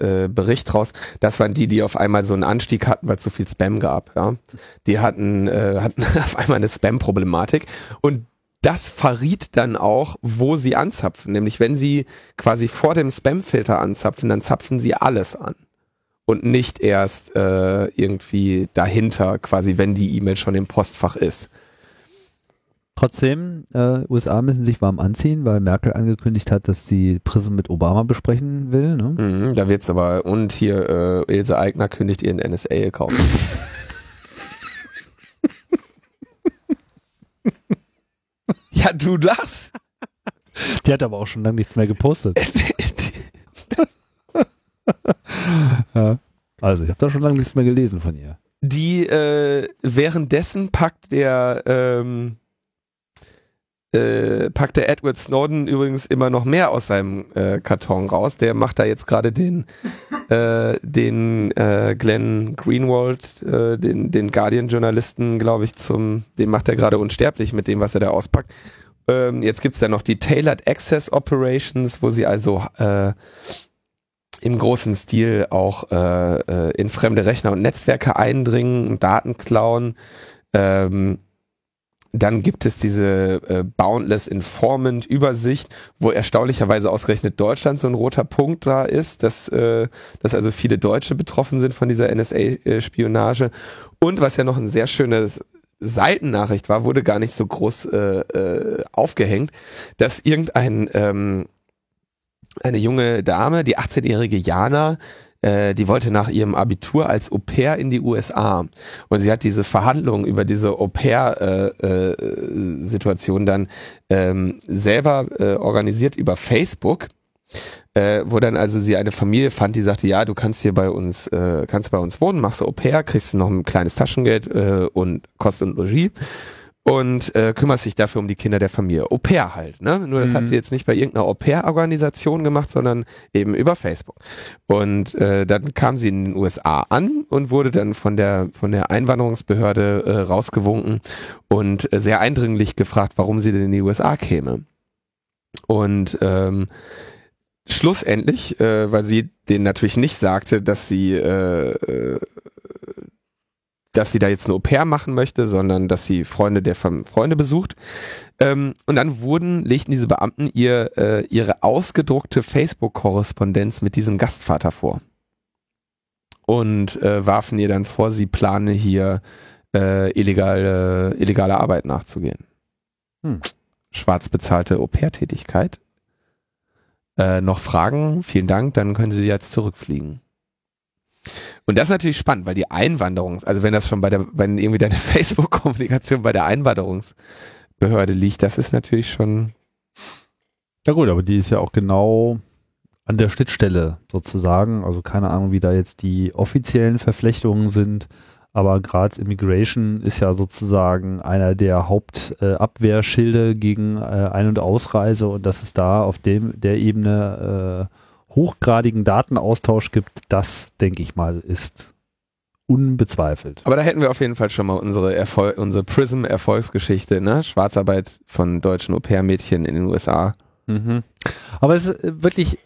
äh, äh, Bericht raus. Das waren die, die auf einmal so einen Anstieg hatten, weil es so viel Spam gab. Ja, die hatten äh, hatten [LAUGHS] auf einmal eine Spam-Problematik und das verriet dann auch, wo sie anzapfen. Nämlich wenn sie quasi vor dem Spam-Filter anzapfen, dann zapfen sie alles an und nicht erst äh, irgendwie dahinter, quasi wenn die E-Mail schon im Postfach ist. Trotzdem, äh, USA müssen sich warm anziehen, weil Merkel angekündigt hat, dass sie Prism mit Obama besprechen will. Ne? Mhm, da wird's aber, und hier äh, Ilse Aigner kündigt ihren NSA-Account. [LAUGHS] ja, du lachst. Die hat aber auch schon lange nichts mehr gepostet. [LAUGHS] ja. Also, ich habe da schon lange nichts mehr gelesen von ihr. Die äh, währenddessen packt der ähm, äh, packt der Edward Snowden übrigens immer noch mehr aus seinem äh, Karton raus. Der macht da jetzt gerade den, [LAUGHS] äh, den äh, Glenn Greenwald, äh, den, den Guardian-Journalisten, glaube ich, zum, den macht er gerade unsterblich mit dem, was er da auspackt. Ähm, jetzt gibt's da noch die Tailored Access Operations, wo sie also äh, im großen Stil auch äh, äh, in fremde Rechner und Netzwerke eindringen, Daten klauen. Ähm, dann gibt es diese äh, Boundless Informant Übersicht, wo erstaunlicherweise ausgerechnet Deutschland so ein roter Punkt da ist, dass, äh, dass also viele Deutsche betroffen sind von dieser NSA-Spionage. Und was ja noch ein sehr schönes Seitennachricht war, wurde gar nicht so groß äh, äh, aufgehängt, dass irgendein ähm, eine junge Dame, die 18-jährige Jana, äh, die wollte nach ihrem Abitur als Au pair in die USA. Und sie hat diese Verhandlungen über diese Au pair-Situation äh, äh, dann ähm, selber äh, organisiert über Facebook. Äh, wo dann also sie eine Familie fand, die sagte, ja, du kannst hier bei uns, äh, kannst bei uns wohnen, machst Au pair, kriegst noch ein kleines Taschengeld äh, und Kost und Logis und äh, kümmert sich dafür um die Kinder der Familie. Au pair halt, ne? Nur das mhm. hat sie jetzt nicht bei irgendeiner Au pair-Organisation gemacht, sondern eben über Facebook. Und äh, dann kam sie in den USA an und wurde dann von der von der Einwanderungsbehörde äh, rausgewunken und äh, sehr eindringlich gefragt, warum sie denn in die USA käme. Und ähm, schlussendlich, äh, weil sie denen natürlich nicht sagte, dass sie äh, äh dass sie da jetzt eine Au pair machen möchte, sondern dass sie Freunde der Freunde besucht. Ähm, und dann wurden, legten diese Beamten ihr äh, ihre ausgedruckte Facebook-Korrespondenz mit diesem Gastvater vor. Und äh, warfen ihr dann vor, sie plane hier äh, illegale, illegale Arbeit nachzugehen. Hm. Schwarz bezahlte Au-pair-Tätigkeit. Äh, noch Fragen? Vielen Dank, dann können Sie jetzt zurückfliegen. Und das ist natürlich spannend, weil die Einwanderung, also wenn das schon bei der, wenn irgendwie deine [LAUGHS] Facebook-Kommunikation bei der Einwanderungsbehörde liegt, das ist natürlich schon. Ja gut, aber die ist ja auch genau an der Schnittstelle sozusagen. Also keine Ahnung, wie da jetzt die offiziellen Verflechtungen sind. Aber gerade Immigration ist ja sozusagen einer der Hauptabwehrschilde äh, gegen äh, Ein- und Ausreise und dass es da auf dem der Ebene äh, hochgradigen Datenaustausch gibt, das, denke ich mal, ist unbezweifelt. Aber da hätten wir auf jeden Fall schon mal unsere, Erfol unsere Prism-Erfolgsgeschichte, ne? Schwarzarbeit von deutschen Au-pair-Mädchen in den USA. Mhm. Aber es ist wirklich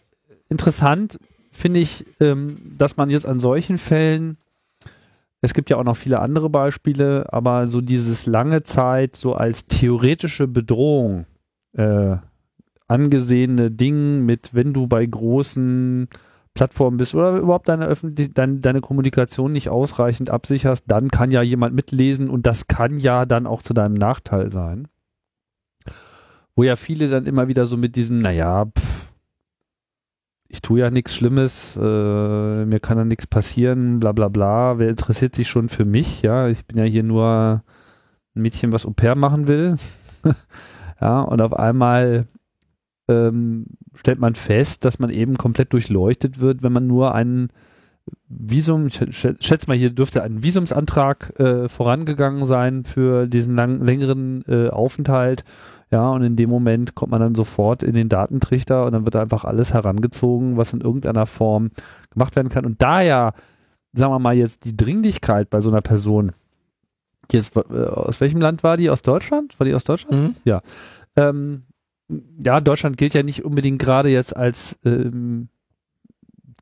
interessant, finde ich, ähm, dass man jetzt an solchen Fällen, es gibt ja auch noch viele andere Beispiele, aber so dieses lange Zeit so als theoretische Bedrohung äh, angesehene Ding mit, wenn du bei großen Plattformen bist oder überhaupt deine, Öffentlich deine, deine Kommunikation nicht ausreichend absicherst, dann kann ja jemand mitlesen und das kann ja dann auch zu deinem Nachteil sein. Wo ja viele dann immer wieder so mit diesem, naja, pff, ich tue ja nichts Schlimmes, äh, mir kann da nichts passieren, bla bla bla, wer interessiert sich schon für mich, ja, ich bin ja hier nur ein Mädchen, was Au pair machen will. [LAUGHS] ja, und auf einmal ähm, stellt man fest, dass man eben komplett durchleuchtet wird, wenn man nur einen Visum, ich schätze mal, hier dürfte ein Visumsantrag äh, vorangegangen sein für diesen lang, längeren äh, Aufenthalt. Ja, und in dem Moment kommt man dann sofort in den Datentrichter und dann wird einfach alles herangezogen, was in irgendeiner Form gemacht werden kann. Und da ja, sagen wir mal, jetzt die Dringlichkeit bei so einer Person, jetzt, äh, aus welchem Land war die? Aus Deutschland? War die aus Deutschland? Mhm. Ja. Ähm, ja, Deutschland gilt ja nicht unbedingt gerade jetzt als ähm,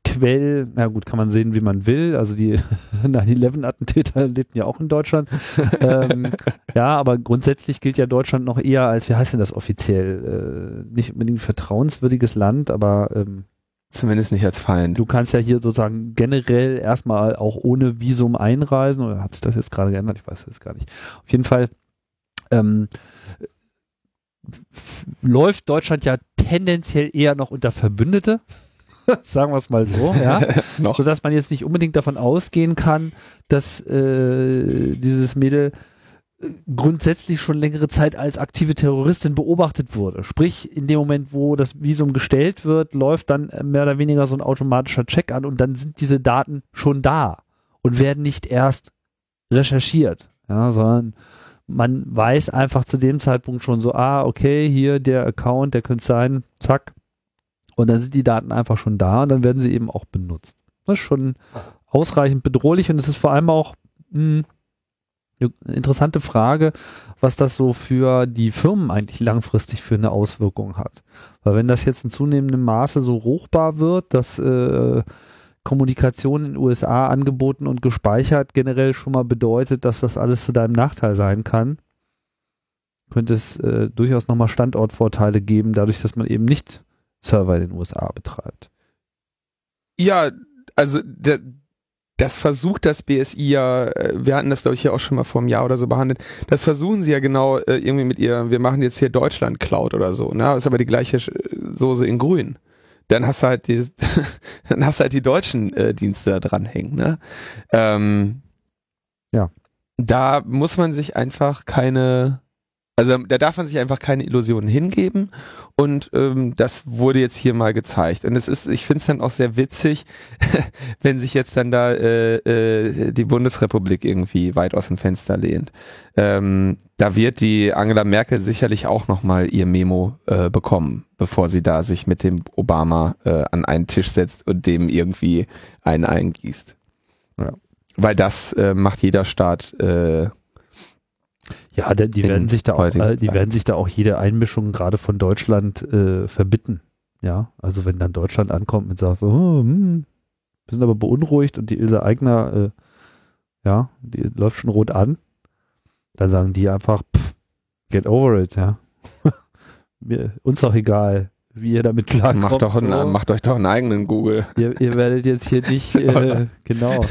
Quell, na gut, kann man sehen, wie man will. Also die [LAUGHS] 9-11-Attentäter [LAUGHS] lebten ja auch in Deutschland. [LAUGHS] ähm, ja, aber grundsätzlich gilt ja Deutschland noch eher als, wie heißt denn das offiziell? Äh, nicht unbedingt vertrauenswürdiges Land, aber ähm, Zumindest nicht als Feind. Du kannst ja hier sozusagen generell erstmal auch ohne Visum einreisen. Oder hat sich das jetzt gerade geändert? Ich weiß es gar nicht. Auf jeden Fall ähm, läuft Deutschland ja tendenziell eher noch unter Verbündete. [LAUGHS] Sagen wir es mal so, ja. [LAUGHS] Sodass man jetzt nicht unbedingt davon ausgehen kann, dass äh, dieses Mädel äh, grundsätzlich schon längere Zeit als aktive Terroristin beobachtet wurde. Sprich, in dem Moment, wo das Visum gestellt wird, läuft dann mehr oder weniger so ein automatischer Check an und dann sind diese Daten schon da und werden nicht erst recherchiert, ja, sondern man weiß einfach zu dem Zeitpunkt schon so, ah, okay, hier der Account, der könnte sein, zack. Und dann sind die Daten einfach schon da und dann werden sie eben auch benutzt. Das ist schon ausreichend bedrohlich und es ist vor allem auch mh, eine interessante Frage, was das so für die Firmen eigentlich langfristig für eine Auswirkung hat. Weil wenn das jetzt in zunehmendem Maße so ruchbar wird, dass äh, Kommunikation in den USA angeboten und gespeichert generell schon mal bedeutet, dass das alles zu deinem Nachteil sein kann, könnte es äh, durchaus nochmal Standortvorteile geben, dadurch, dass man eben nicht Server in den USA betreibt. Ja, also der, das versucht das BSI ja, äh, wir hatten das glaube ich ja auch schon mal vor einem Jahr oder so behandelt, das versuchen sie ja genau äh, irgendwie mit ihr, wir machen jetzt hier Deutschland Cloud oder so, ne? ist aber die gleiche Soße in grün. Dann hast du halt die, [LAUGHS] dann hast du halt die deutschen äh, Dienste da dranhängen, ne? Ähm, ja. Da muss man sich einfach keine, also da darf man sich einfach keine Illusionen hingeben und ähm, das wurde jetzt hier mal gezeigt. Und es ist, ich finde es dann auch sehr witzig, [LAUGHS] wenn sich jetzt dann da äh, äh, die Bundesrepublik irgendwie weit aus dem Fenster lehnt. Ähm, da wird die Angela Merkel sicherlich auch nochmal ihr Memo äh, bekommen, bevor sie da sich mit dem Obama äh, an einen Tisch setzt und dem irgendwie einen eingießt. Ja. Weil das äh, macht jeder Staat äh, ja, die, werden sich da auch, äh, die werden sich da auch jede Einmischung gerade von Deutschland äh, verbitten. Ja, also wenn dann Deutschland ankommt und sagt so, oh, hm, wir sind aber beunruhigt und die Ilse Eigner, äh, ja, die läuft schon rot an, dann sagen die einfach, pff, get over it, ja. [LAUGHS] Mir, uns doch egal, wie ihr damit klarkommt. Macht, doch einen, so. macht euch doch einen eigenen Google. Ihr, ihr werdet jetzt hier nicht, [LAUGHS] äh, genau.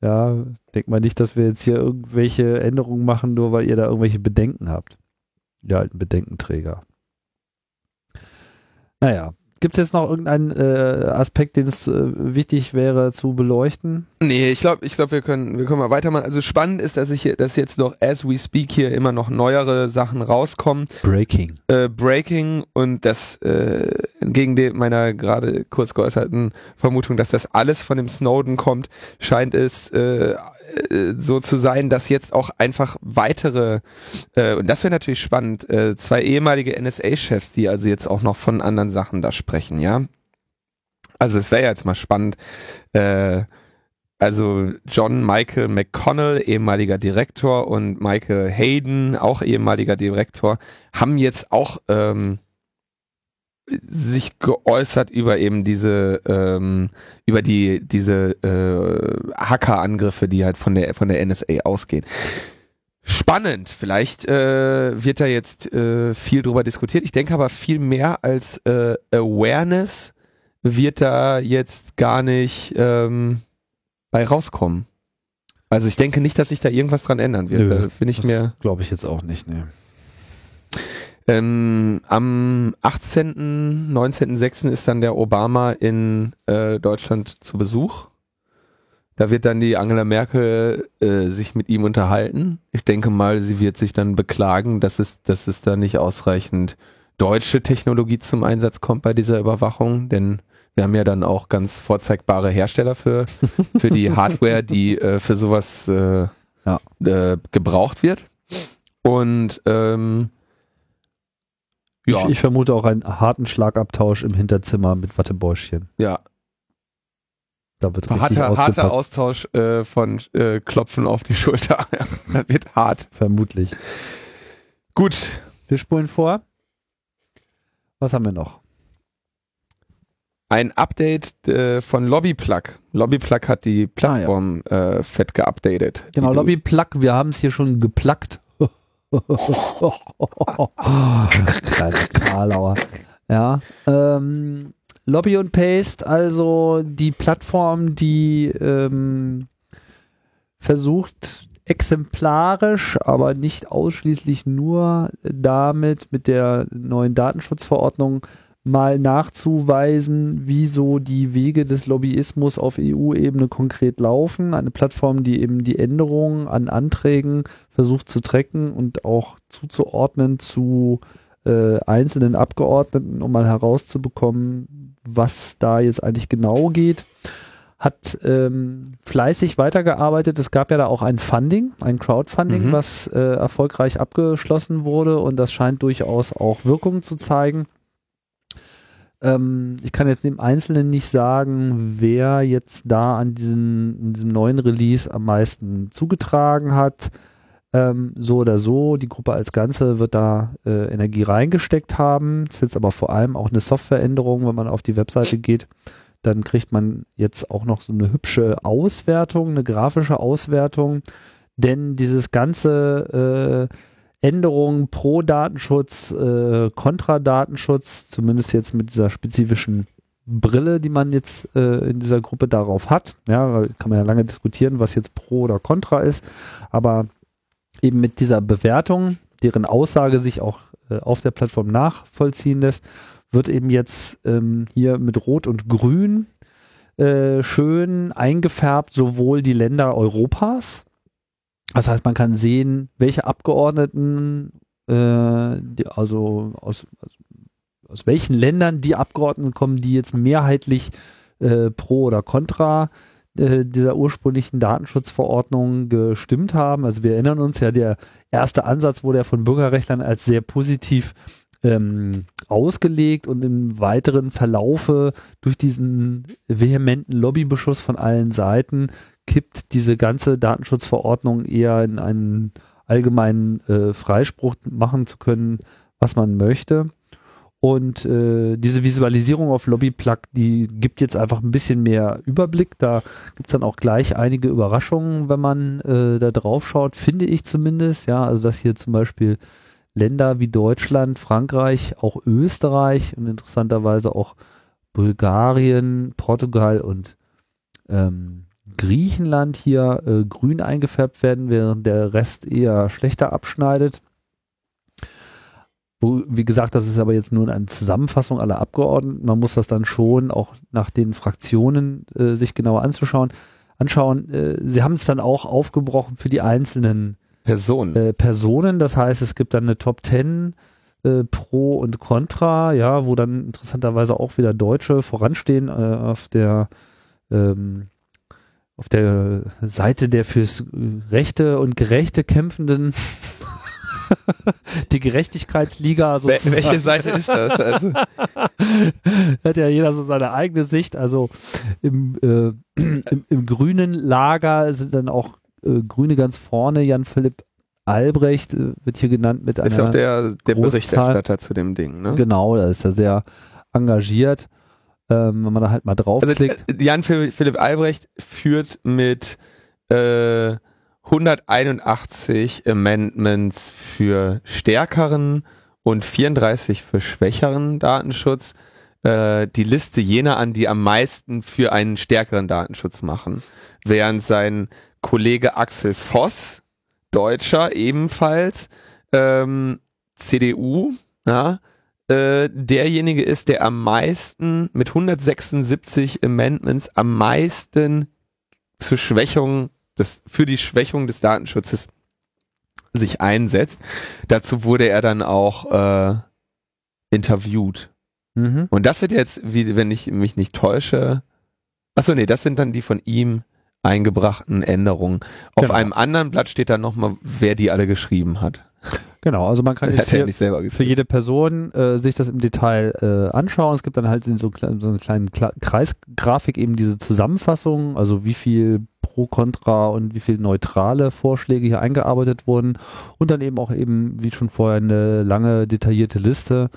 Ja, denkt mal nicht, dass wir jetzt hier irgendwelche Änderungen machen, nur weil ihr da irgendwelche Bedenken habt. Ja, alten Bedenkenträger. Naja, Gibt es jetzt noch irgendeinen äh, Aspekt, den es äh, wichtig wäre zu beleuchten? Nee, ich glaube, ich glaube, wir können, wir können mal weitermachen. Also spannend ist, dass ich hier, dass jetzt noch as we speak hier immer noch neuere Sachen rauskommen. Breaking. Äh, Breaking und das äh, entgegen dem meiner gerade kurz geäußerten Vermutung, dass das alles von dem Snowden kommt, scheint es äh, äh, so zu sein, dass jetzt auch einfach weitere, äh, und das wäre natürlich spannend, äh, zwei ehemalige NSA-Chefs, die also jetzt auch noch von anderen Sachen da sprechen, ja. Also es wäre ja jetzt mal spannend, äh, also John Michael McConnell, ehemaliger Direktor, und Michael Hayden, auch ehemaliger Direktor, haben jetzt auch ähm, sich geäußert über eben diese ähm, über die diese äh, Hackerangriffe, die halt von der von der NSA ausgehen. Spannend, vielleicht äh, wird da jetzt äh, viel drüber diskutiert. Ich denke aber viel mehr als äh, Awareness wird da jetzt gar nicht ähm, bei rauskommen. Also ich denke nicht, dass sich da irgendwas dran ändern wird. Nö, bin ich mir. Glaube ich jetzt auch nicht, ne. Ähm, am 18., 19.06. ist dann der Obama in äh, Deutschland zu Besuch. Da wird dann die Angela Merkel äh, sich mit ihm unterhalten. Ich denke mal, sie wird sich dann beklagen, dass es, dass es da nicht ausreichend deutsche Technologie zum Einsatz kommt bei dieser Überwachung, denn wir haben ja dann auch ganz vorzeigbare Hersteller für, [LAUGHS] für die Hardware, die äh, für sowas äh, ja. äh, gebraucht wird. Und ähm, ja. Ich, ich, vermute auch einen harten Schlagabtausch im Hinterzimmer mit Wattebäuschen. Ja. Da wird harter, harter Austausch äh, von äh, Klopfen auf die [LAUGHS] Schulter. das wird hart. Vermutlich. Gut. Wir spulen vor. Was haben wir noch? Ein Update äh, von Lobbyplug. Lobbyplug hat die Plattform ah, ja. äh, fett geupdatet. Genau, Lobbyplug, wir haben es hier schon Kleiner Karlauer. Ja. Ähm, Lobby und Paste, also die Plattform, die ähm, versucht exemplarisch, aber nicht ausschließlich nur damit mit der neuen Datenschutzverordnung mal nachzuweisen, wie so die Wege des Lobbyismus auf EU-Ebene konkret laufen. Eine Plattform, die eben die Änderungen an Anträgen versucht zu tracken und auch zuzuordnen zu äh, einzelnen Abgeordneten, um mal herauszubekommen, was da jetzt eigentlich genau geht. hat ähm, fleißig weitergearbeitet. Es gab ja da auch ein Funding, ein Crowdfunding, Mhm. was äh, erfolgreich abgeschlossen wurde und das scheint durchaus auch Wirkung zu zeigen. Ähm, ich kann jetzt im Einzelnen nicht sagen, wer jetzt da an diesem, in diesem neuen Release am meisten zugetragen hat. Ähm, so oder so, die Gruppe als Ganze wird da äh, Energie reingesteckt haben. Das ist jetzt aber vor allem auch eine Softwareänderung, wenn man auf die Webseite geht. Dann kriegt man jetzt auch noch so eine hübsche Auswertung, eine grafische Auswertung. Denn dieses ganze äh, Änderung pro Datenschutz, äh, kontra Datenschutz, zumindest jetzt mit dieser spezifischen Brille, die man jetzt äh, in dieser Gruppe darauf hat. Ja, kann man ja lange diskutieren, was jetzt pro oder contra ist. Aber eben mit dieser Bewertung, deren Aussage sich auch äh, auf der Plattform nachvollziehen lässt, wird eben jetzt ähm, hier mit Rot und Grün äh, schön eingefärbt, sowohl die Länder Europas, das heißt, man kann sehen, welche Abgeordneten, äh, die, also aus, aus welchen Ländern die Abgeordneten kommen, die jetzt mehrheitlich äh, pro oder contra äh, dieser ursprünglichen Datenschutzverordnung gestimmt haben. Also wir erinnern uns ja, der erste Ansatz wurde ja von Bürgerrechtlern als sehr positiv ähm, ausgelegt und im weiteren Verlaufe durch diesen vehementen Lobbybeschuss von allen Seiten kippt diese ganze Datenschutzverordnung eher in einen allgemeinen äh, Freispruch machen zu können, was man möchte. Und äh, diese Visualisierung auf Lobbyplug, die gibt jetzt einfach ein bisschen mehr Überblick. Da gibt's dann auch gleich einige Überraschungen, wenn man äh, da drauf schaut, finde ich zumindest. Ja, also dass hier zum Beispiel Länder wie Deutschland, Frankreich, auch Österreich und interessanterweise auch Bulgarien, Portugal und ähm, Griechenland hier äh, grün eingefärbt werden, während der Rest eher schlechter abschneidet. Wo, wie gesagt, das ist aber jetzt nur eine Zusammenfassung aller Abgeordneten. Man muss das dann schon auch nach den Fraktionen äh, sich genauer anzuschauen, anschauen. Äh, sie haben es dann auch aufgebrochen für die einzelnen Personen. äh, Personen. Das heißt, es gibt dann eine Top 10 äh, Pro und Contra, ja, wo dann interessanterweise auch wieder Deutsche voranstehen äh, auf der ähm, auf der Seite der fürs Rechte und Gerechte kämpfenden [LAUGHS] die Gerechtigkeitsliga sozusagen. Welche Seite ist das? Also, [LAUGHS] hat ja jeder so seine eigene Sicht. Also im, äh, im, im grünen Lager sind dann auch äh, Grüne ganz vorne. Jan Philipp Albrecht äh, wird hier genannt mit ist ja auch einer. der, der Berichterstatter zu dem Ding, ne? Genau, da ist er sehr engagiert. Ähm, wenn man da halt mal Also draufklickt. äh, Jan Phil- Philipp Albrecht führt mit äh, 181 Amendments für stärkeren und 34 für schwächeren Datenschutz äh, die Liste jener an, die am meisten für einen stärkeren Datenschutz machen. Während sein Kollege Axel Voss, Deutscher ebenfalls, ähm, CDU, ja, äh, derjenige ist, der am meisten mit 176 Amendments am meisten zur Schwächung des, für die Schwächung des Datenschutzes sich einsetzt. Dazu wurde er dann auch äh, interviewt. Mhm. Und das sind jetzt, wie, wenn ich mich nicht täusche, achso, nee, das sind dann die von ihm eingebrachten Änderungen. Auf Genau. einem anderen Blatt steht dann nochmal, wer die alle geschrieben hat. Genau, also man kann Das jetzt selber für jede Person äh, sich das im Detail äh, anschauen. Es gibt dann halt in so, so eine kleine Kla Kreisgrafik eben diese Zusammenfassung, also wie viel pro, contra und wie viel neutrale Vorschläge hier eingearbeitet wurden und dann eben auch eben, wie schon vorher, eine lange detaillierte Liste,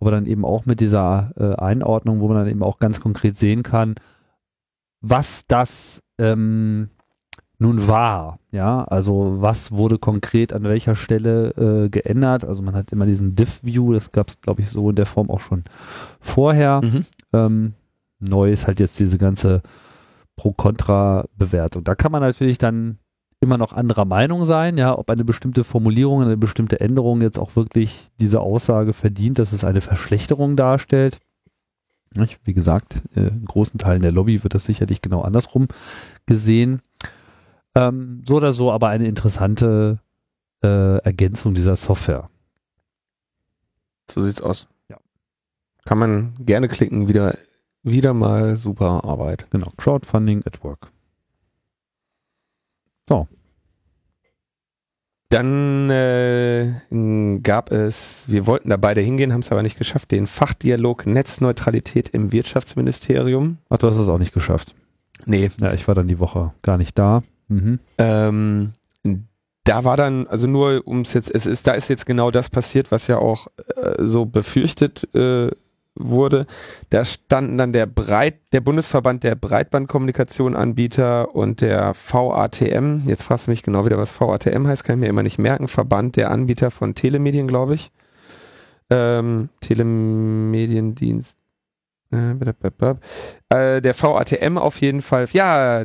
aber dann eben auch mit dieser äh, Einordnung, wo man dann eben auch ganz konkret sehen kann, was das ähm, nun war. Ja, also was wurde konkret an welcher Stelle äh, geändert? Also man hat immer diesen Diff-View, das gab es, glaube ich, so in der Form auch schon vorher. Mhm. Ähm, neu ist halt jetzt diese ganze Pro-Kontra-Bewertung. Da kann man natürlich dann immer noch anderer Meinung sein, ja, ob eine bestimmte Formulierung, eine bestimmte Änderung jetzt auch wirklich diese Aussage verdient, dass es eine Verschlechterung darstellt. Wie gesagt, äh, in großen Teilen der Lobby wird das sicherlich genau andersrum gesehen. Ähm, so oder so, aber eine interessante äh, Ergänzung dieser Software. So sieht's aus. Ja. Kann man gerne klicken, wieder wieder mal super Arbeit. Genau, Crowdfunding at Work. So. Dann äh, gab es, wir wollten da beide hingehen, haben es aber nicht geschafft, den Fachdialog Netzneutralität im Wirtschaftsministerium. Ach, du hast es auch nicht geschafft. Nee. Ja, ich war dann die Woche gar nicht da. Mhm. Ähm, da war dann, also nur ums jetzt, es ist, da ist jetzt genau das passiert, was ja auch äh, so befürchtet äh, wurde. Da standen dann der Breit, der Bundesverband der Breitbandkommunikationanbieter und der VATM, jetzt fragst du mich genau wieder, was VATM heißt, kann ich mir immer nicht merken, Verband der Anbieter von Telemedien, glaube ich. Ähm, Telemediendienst. Äh, äh der VATM auf jeden Fall, ja,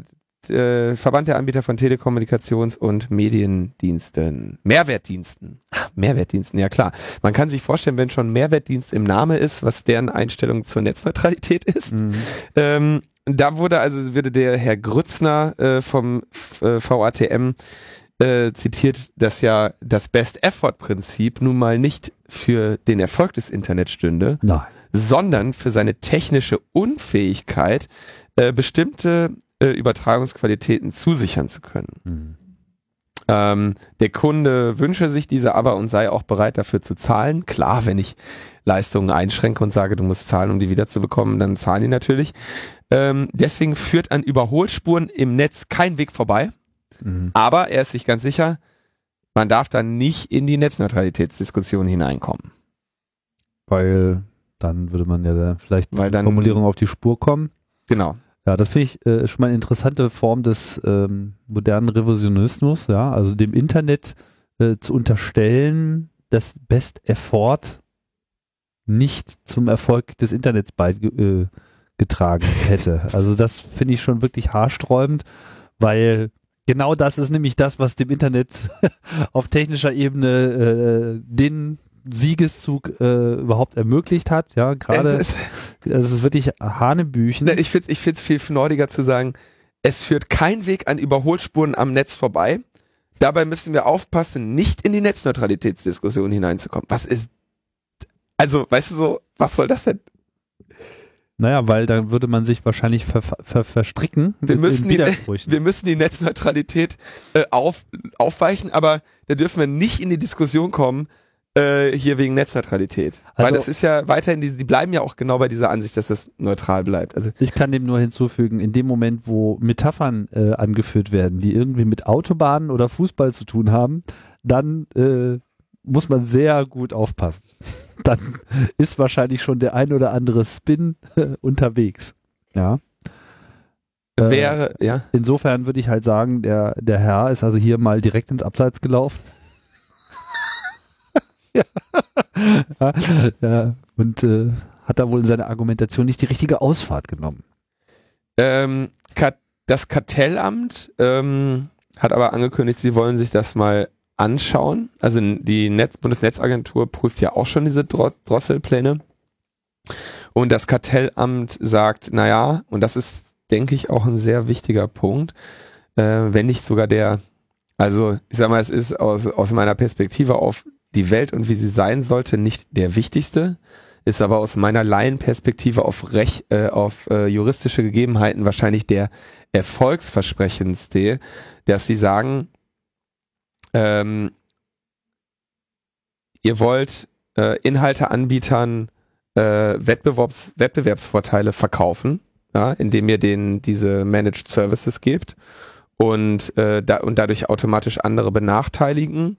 äh, Verband der Anbieter von Telekommunikations- und Mediendiensten. Mehrwertdiensten. Ach, Mehrwertdiensten, ja klar. Man kann sich vorstellen, wenn schon Mehrwertdienst im Name ist, was deren Einstellung zur Netzneutralität ist. Mhm. Ähm, da wurde also, würde der Herr Grützner äh, vom äh, VATM äh, zitiert, dass ja das Best-Effort-Prinzip nun mal nicht für den Erfolg des Internet stünde, Nein. sondern für seine technische Unfähigkeit, äh, bestimmte äh, Übertragungsqualitäten zusichern zu können. Mhm. Ähm, der Kunde wünsche sich diese aber und sei auch bereit dafür zu zahlen. Klar, wenn ich Leistungen einschränke und sage, du musst zahlen, um die wiederzubekommen, dann zahlen die natürlich. Ähm, deswegen führt an Überholspuren im Netz kein Weg vorbei. Mhm. Aber er ist sich ganz sicher, man darf dann nicht in die Netzneutralitätsdiskussion hineinkommen. Weil dann würde man ja da vielleicht Weil dann, Formulierung auf die Spur kommen. Genau. Ja, das finde ich äh, schon mal eine interessante Form des ähm, modernen Revisionismus, ja, also dem Internet äh, zu unterstellen, dass Best Effort nicht zum Erfolg des Internets beigetragen äh, hätte. Also das finde ich schon wirklich haarsträubend, weil genau das ist nämlich das, was dem Internet [LAUGHS] auf technischer Ebene äh, den Siegeszug äh, überhaupt ermöglicht hat. Ja, gerade es, es ist wirklich Hanebüchen. Ne, ich finde ich es viel freudiger zu sagen, es führt kein Weg an Überholspuren am Netz vorbei. Dabei müssen wir aufpassen, nicht in die Netzneutralitätsdiskussion hineinzukommen. Was ist also, weißt du so, was soll das denn? Naja, weil dann würde man sich wahrscheinlich ver, ver, verstricken. Wir müssen, die, wir müssen die Netzneutralität äh, auf, aufweichen, aber da dürfen wir nicht in die Diskussion kommen, äh, hier wegen Netzneutralität. Also, Weil das ist ja weiterhin, die, die bleiben ja auch genau bei dieser Ansicht, dass das neutral bleibt. Also ich kann dem nur hinzufügen, in dem Moment, wo Metaphern äh, angeführt werden, die irgendwie mit Autobahnen oder Fußball zu tun haben, dann äh, muss man sehr gut aufpassen. [LAUGHS] Dann ist wahrscheinlich schon der ein oder andere Spin äh, unterwegs. Ja. Äh, Wäre, ja. Insofern würde ich halt sagen, der, der Herr ist also hier mal direkt ins Abseits gelaufen ja. [LAUGHS] ja. Und äh, hat da wohl in seiner Argumentation nicht die richtige Ausfahrt genommen. Ähm, das Kartellamt ähm, hat aber angekündigt, sie wollen sich das mal anschauen. Also die Netz Bundesnetzagentur prüft ja auch schon diese Dro Drosselpläne. Und das Kartellamt sagt, naja, und das ist, denke ich, auch ein sehr wichtiger Punkt, äh, wenn nicht sogar der, also ich sag mal, es ist aus, aus meiner Perspektive auf die Welt und wie sie sein sollte nicht der wichtigste, ist aber aus meiner Laienperspektive auf, Rech, äh, auf äh, juristische Gegebenheiten wahrscheinlich der erfolgsversprechendste, dass sie sagen, ähm, ihr wollt äh, Inhalteanbietern äh, Wettbewerbs, Wettbewerbsvorteile verkaufen, ja, indem ihr denen diese Managed Services gebt und, äh, da, und dadurch automatisch andere benachteiligen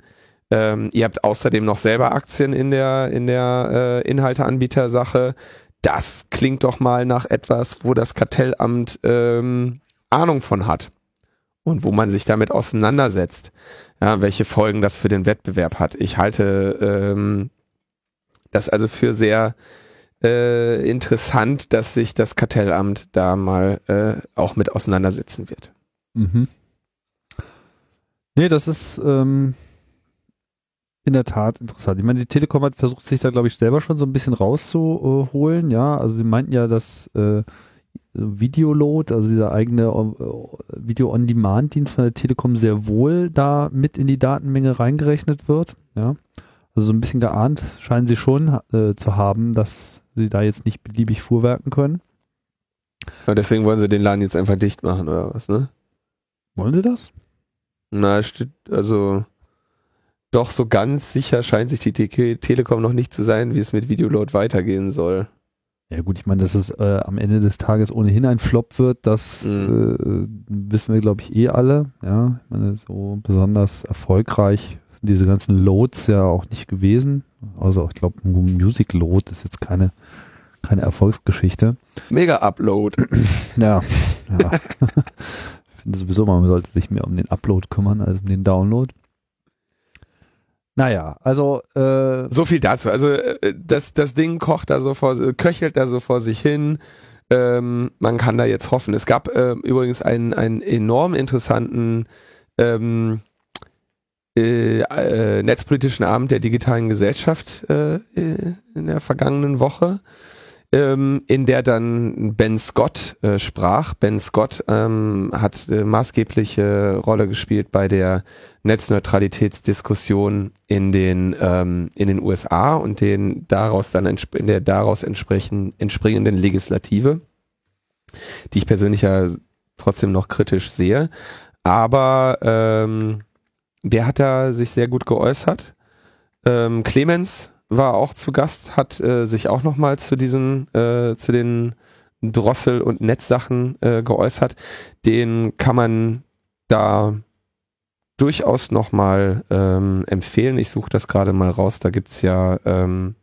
ähm, ihr habt außerdem noch selber Aktien in der, in der äh, Inhalteanbietersache. Das klingt doch mal nach etwas, wo das Kartellamt ähm, Ahnung von hat und wo man sich damit auseinandersetzt, ja, welche Folgen das für den Wettbewerb hat. Ich halte ähm, das also für sehr äh, interessant, dass sich das Kartellamt da mal äh, auch mit auseinandersetzen wird. Mhm. Nee, das ist ähm, in der Tat interessant. Ich meine, die Telekom hat versucht, sich da, glaube ich, selber schon so ein bisschen rauszuholen. Ja, also sie meinten ja, dass äh, Videoload, also dieser eigene äh, Video-on-Demand-Dienst von der Telekom sehr wohl da mit in die Datenmenge reingerechnet wird. Ja, also so ein bisschen geahnt scheinen sie schon äh, zu haben, dass sie da jetzt nicht beliebig fuhrwerken können. Aber deswegen wollen sie den Laden jetzt einfach dicht machen oder was, ne? Wollen sie das? Na, steht, also doch so ganz sicher scheint sich die Te Telekom noch nicht zu sein, wie es mit Videoload weitergehen soll. Ja gut, ich meine, dass es äh, am Ende des Tages ohnehin ein Flop wird, das Mhm. äh, wissen wir, glaube ich, eh alle. Ja, ich meine, so besonders erfolgreich sind diese ganzen Loads ja auch nicht gewesen. Also ich glaube, Music Load ist jetzt keine, keine Erfolgsgeschichte. Mega Upload. [CLEARS THROAT] Ja, ja. [LAUGHS] ich finde sowieso, man sollte sich mehr um den Upload kümmern als um den Download. Naja, also äh, So viel dazu. Also äh, das, das Ding kocht da so vor, köchelt da so vor sich hin. Ähm, man kann da jetzt hoffen. Es gab äh, übrigens einen, einen enorm interessanten ähm, äh, äh, netzpolitischen Abend der digitalen Gesellschaft äh, in der vergangenen Woche, ähm, in der dann Ben Scott äh, sprach. Ben Scott ähm, hat äh, maßgebliche Rolle gespielt bei der Netzneutralitätsdiskussion in den ähm, in den USA und den daraus dann in der daraus entsprechen, entspringenden Legislative, die ich persönlich ja trotzdem noch kritisch sehe, aber ähm, der hat da sich sehr gut geäußert. Ähm, Clemens war auch zu Gast, hat äh, sich auch noch mal zu diesen äh, zu den Drossel- und Netzsachen äh, geäußert. Den kann man da durchaus nochmal ähm, empfehlen. Ich suche das gerade mal raus. Da gibt's ja ähm,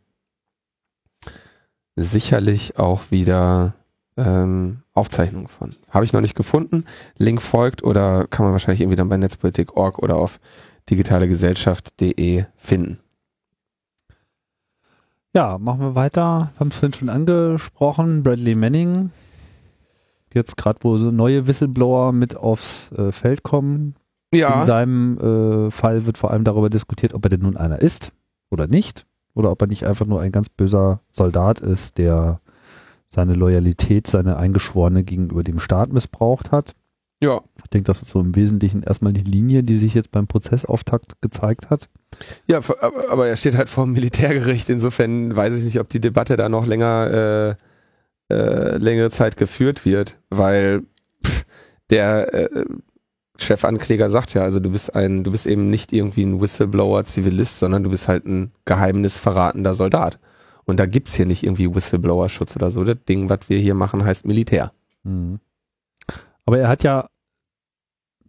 sicherlich auch wieder ähm, Aufzeichnungen von. Habe ich noch nicht gefunden. Link folgt oder kann man wahrscheinlich irgendwie dann bei netzpolitik.org oder auf digitalegesellschaft.de finden. Ja, machen wir weiter. Wir haben es vorhin schon angesprochen. Bradley Manning. Jetzt gerade, wo so neue Whistleblower mit aufs äh, Feld kommen. In seinem äh, Fall wird vor allem darüber diskutiert, ob er denn nun einer ist oder nicht. Oder ob er nicht einfach nur ein ganz böser Soldat ist, der seine Loyalität, seine Eingeschworene gegenüber dem Staat missbraucht hat. Ja. Ich denke, das ist so im Wesentlichen erstmal die Linie, die sich jetzt beim Prozessauftakt gezeigt hat. Ja, aber er steht halt vor dem Militärgericht. Insofern weiß ich nicht, ob die Debatte da noch länger, äh, äh, längere Zeit geführt wird, weil pff, der äh, Chefankläger sagt ja, also du bist ein, du bist eben nicht irgendwie ein Whistleblower Zivilist, sondern du bist halt ein geheimnisverratender Soldat. Und da gibt's hier nicht irgendwie Whistleblower-Schutz oder so. Das Ding, was wir hier machen, heißt Militär. Mhm. Aber er hat ja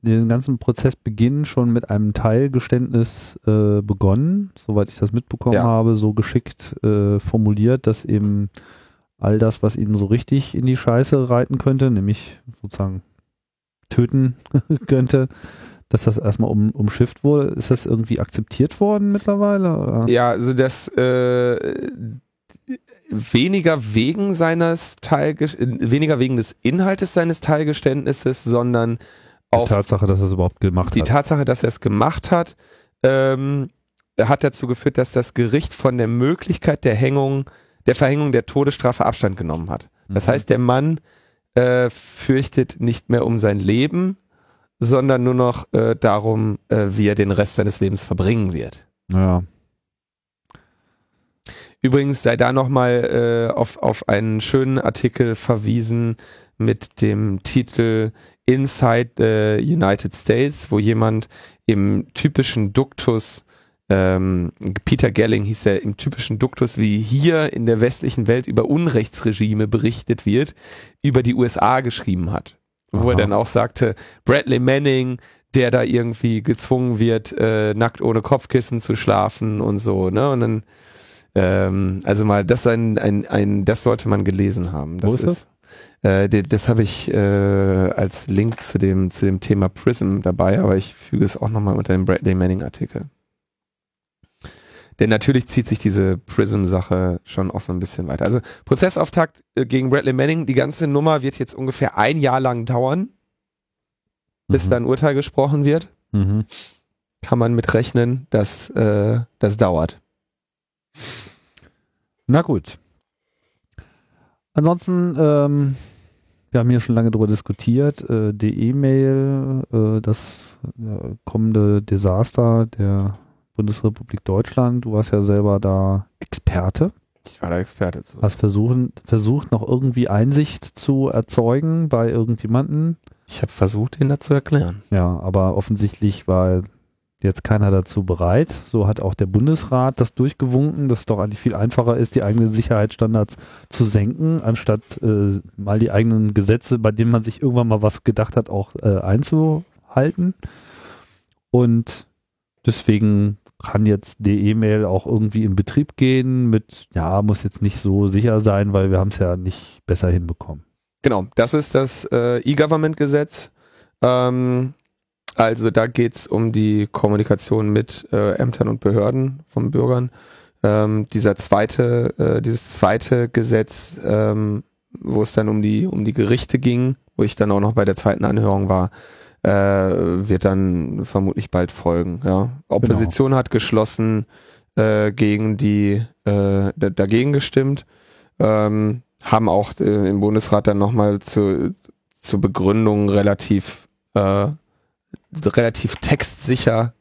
den ganzen Prozessbeginn schon mit einem Teilgeständnis äh, begonnen, soweit ich das mitbekommen Ja. habe, so geschickt äh, formuliert, dass eben all das, was ihn so richtig in die Scheiße reiten könnte, nämlich sozusagen töten [LAUGHS] könnte, dass das erstmal um, umschifft wurde. Ist das irgendwie akzeptiert worden mittlerweile? Oder? Ja, also das äh, weniger wegen seines Teilge weniger wegen des Inhaltes seines Teilgeständnisses, sondern Die auf Tatsache, dass er es überhaupt gemacht die hat. Tatsache, dass er es gemacht hat, ähm, hat dazu geführt, dass das Gericht von der Möglichkeit der Hängung, der Verhängung der Todesstrafe Abstand genommen hat. Das Mhm. heißt, der Mann äh, fürchtet nicht mehr um sein Leben, sondern nur noch äh, darum, äh, wie er den Rest seines Lebens verbringen wird. Ja. Übrigens sei da nochmal äh, auf, auf einen schönen Artikel verwiesen mit dem Titel Inside the United States, wo jemand im typischen Duktus, ähm, Peter Gelling hieß er, im typischen Duktus, wie hier in der westlichen Welt über Unrechtsregime berichtet wird, über die USA geschrieben hat. Wo er Aha. dann auch sagte, Bradley Manning, der da irgendwie gezwungen wird, äh, nackt ohne Kopfkissen zu schlafen und so, ne? Und dann ähm, also mal, das ein, ein, ein, das sollte man gelesen haben. Das Wo ist das? Äh, das habe ich äh, als Link zu dem zu dem Thema Prism dabei, aber ich füge es auch nochmal unter den Bradley Manning Artikel. Denn natürlich zieht sich diese Prism-Sache schon auch so ein bisschen weiter. Also Prozessauftakt äh, gegen Bradley Manning, die ganze Nummer wird jetzt ungefähr ein Jahr lang dauern, bis Mhm. dann Urteil gesprochen wird. Mhm. Kann man mit rechnen, dass äh, das dauert. Na gut. Ansonsten, ähm, wir haben hier schon lange darüber diskutiert, äh, die E-Mail, äh, das äh, kommende Desaster der Bundesrepublik Deutschland. Du warst ja selber da Experte. Ich war der Experte zu. Hast versuchen, versucht, noch irgendwie Einsicht zu erzeugen bei irgendjemanden. Ich habe versucht, ihn dazu erklären. Ja, aber offensichtlich war jetzt keiner dazu bereit. So hat auch der Bundesrat das durchgewunken, dass es doch eigentlich viel einfacher ist, die eigenen Sicherheitsstandards zu senken, anstatt äh, mal die eigenen Gesetze, bei denen man sich irgendwann mal was gedacht hat, auch äh, einzuhalten. Und deswegen kann jetzt die E-Mail auch irgendwie in Betrieb gehen mit, ja, muss jetzt nicht so sicher sein, weil wir haben es ja nicht besser hinbekommen. Genau, das ist das äh, E-Government-Gesetz. Ähm, also da geht's um die Kommunikation mit äh, Ämtern und Behörden von Bürgern. Ähm, dieser zweite, äh, dieses zweite Gesetz, ähm, wo es dann um die um die Gerichte ging, wo ich dann auch noch bei der zweiten Anhörung war, äh, wird dann vermutlich bald folgen. Ja, Opposition hat geschlossen äh, gegen die äh, dagegen gestimmt, ähm, haben auch äh, im Bundesrat dann nochmal zu zur Begründung relativ äh, relativ textsicher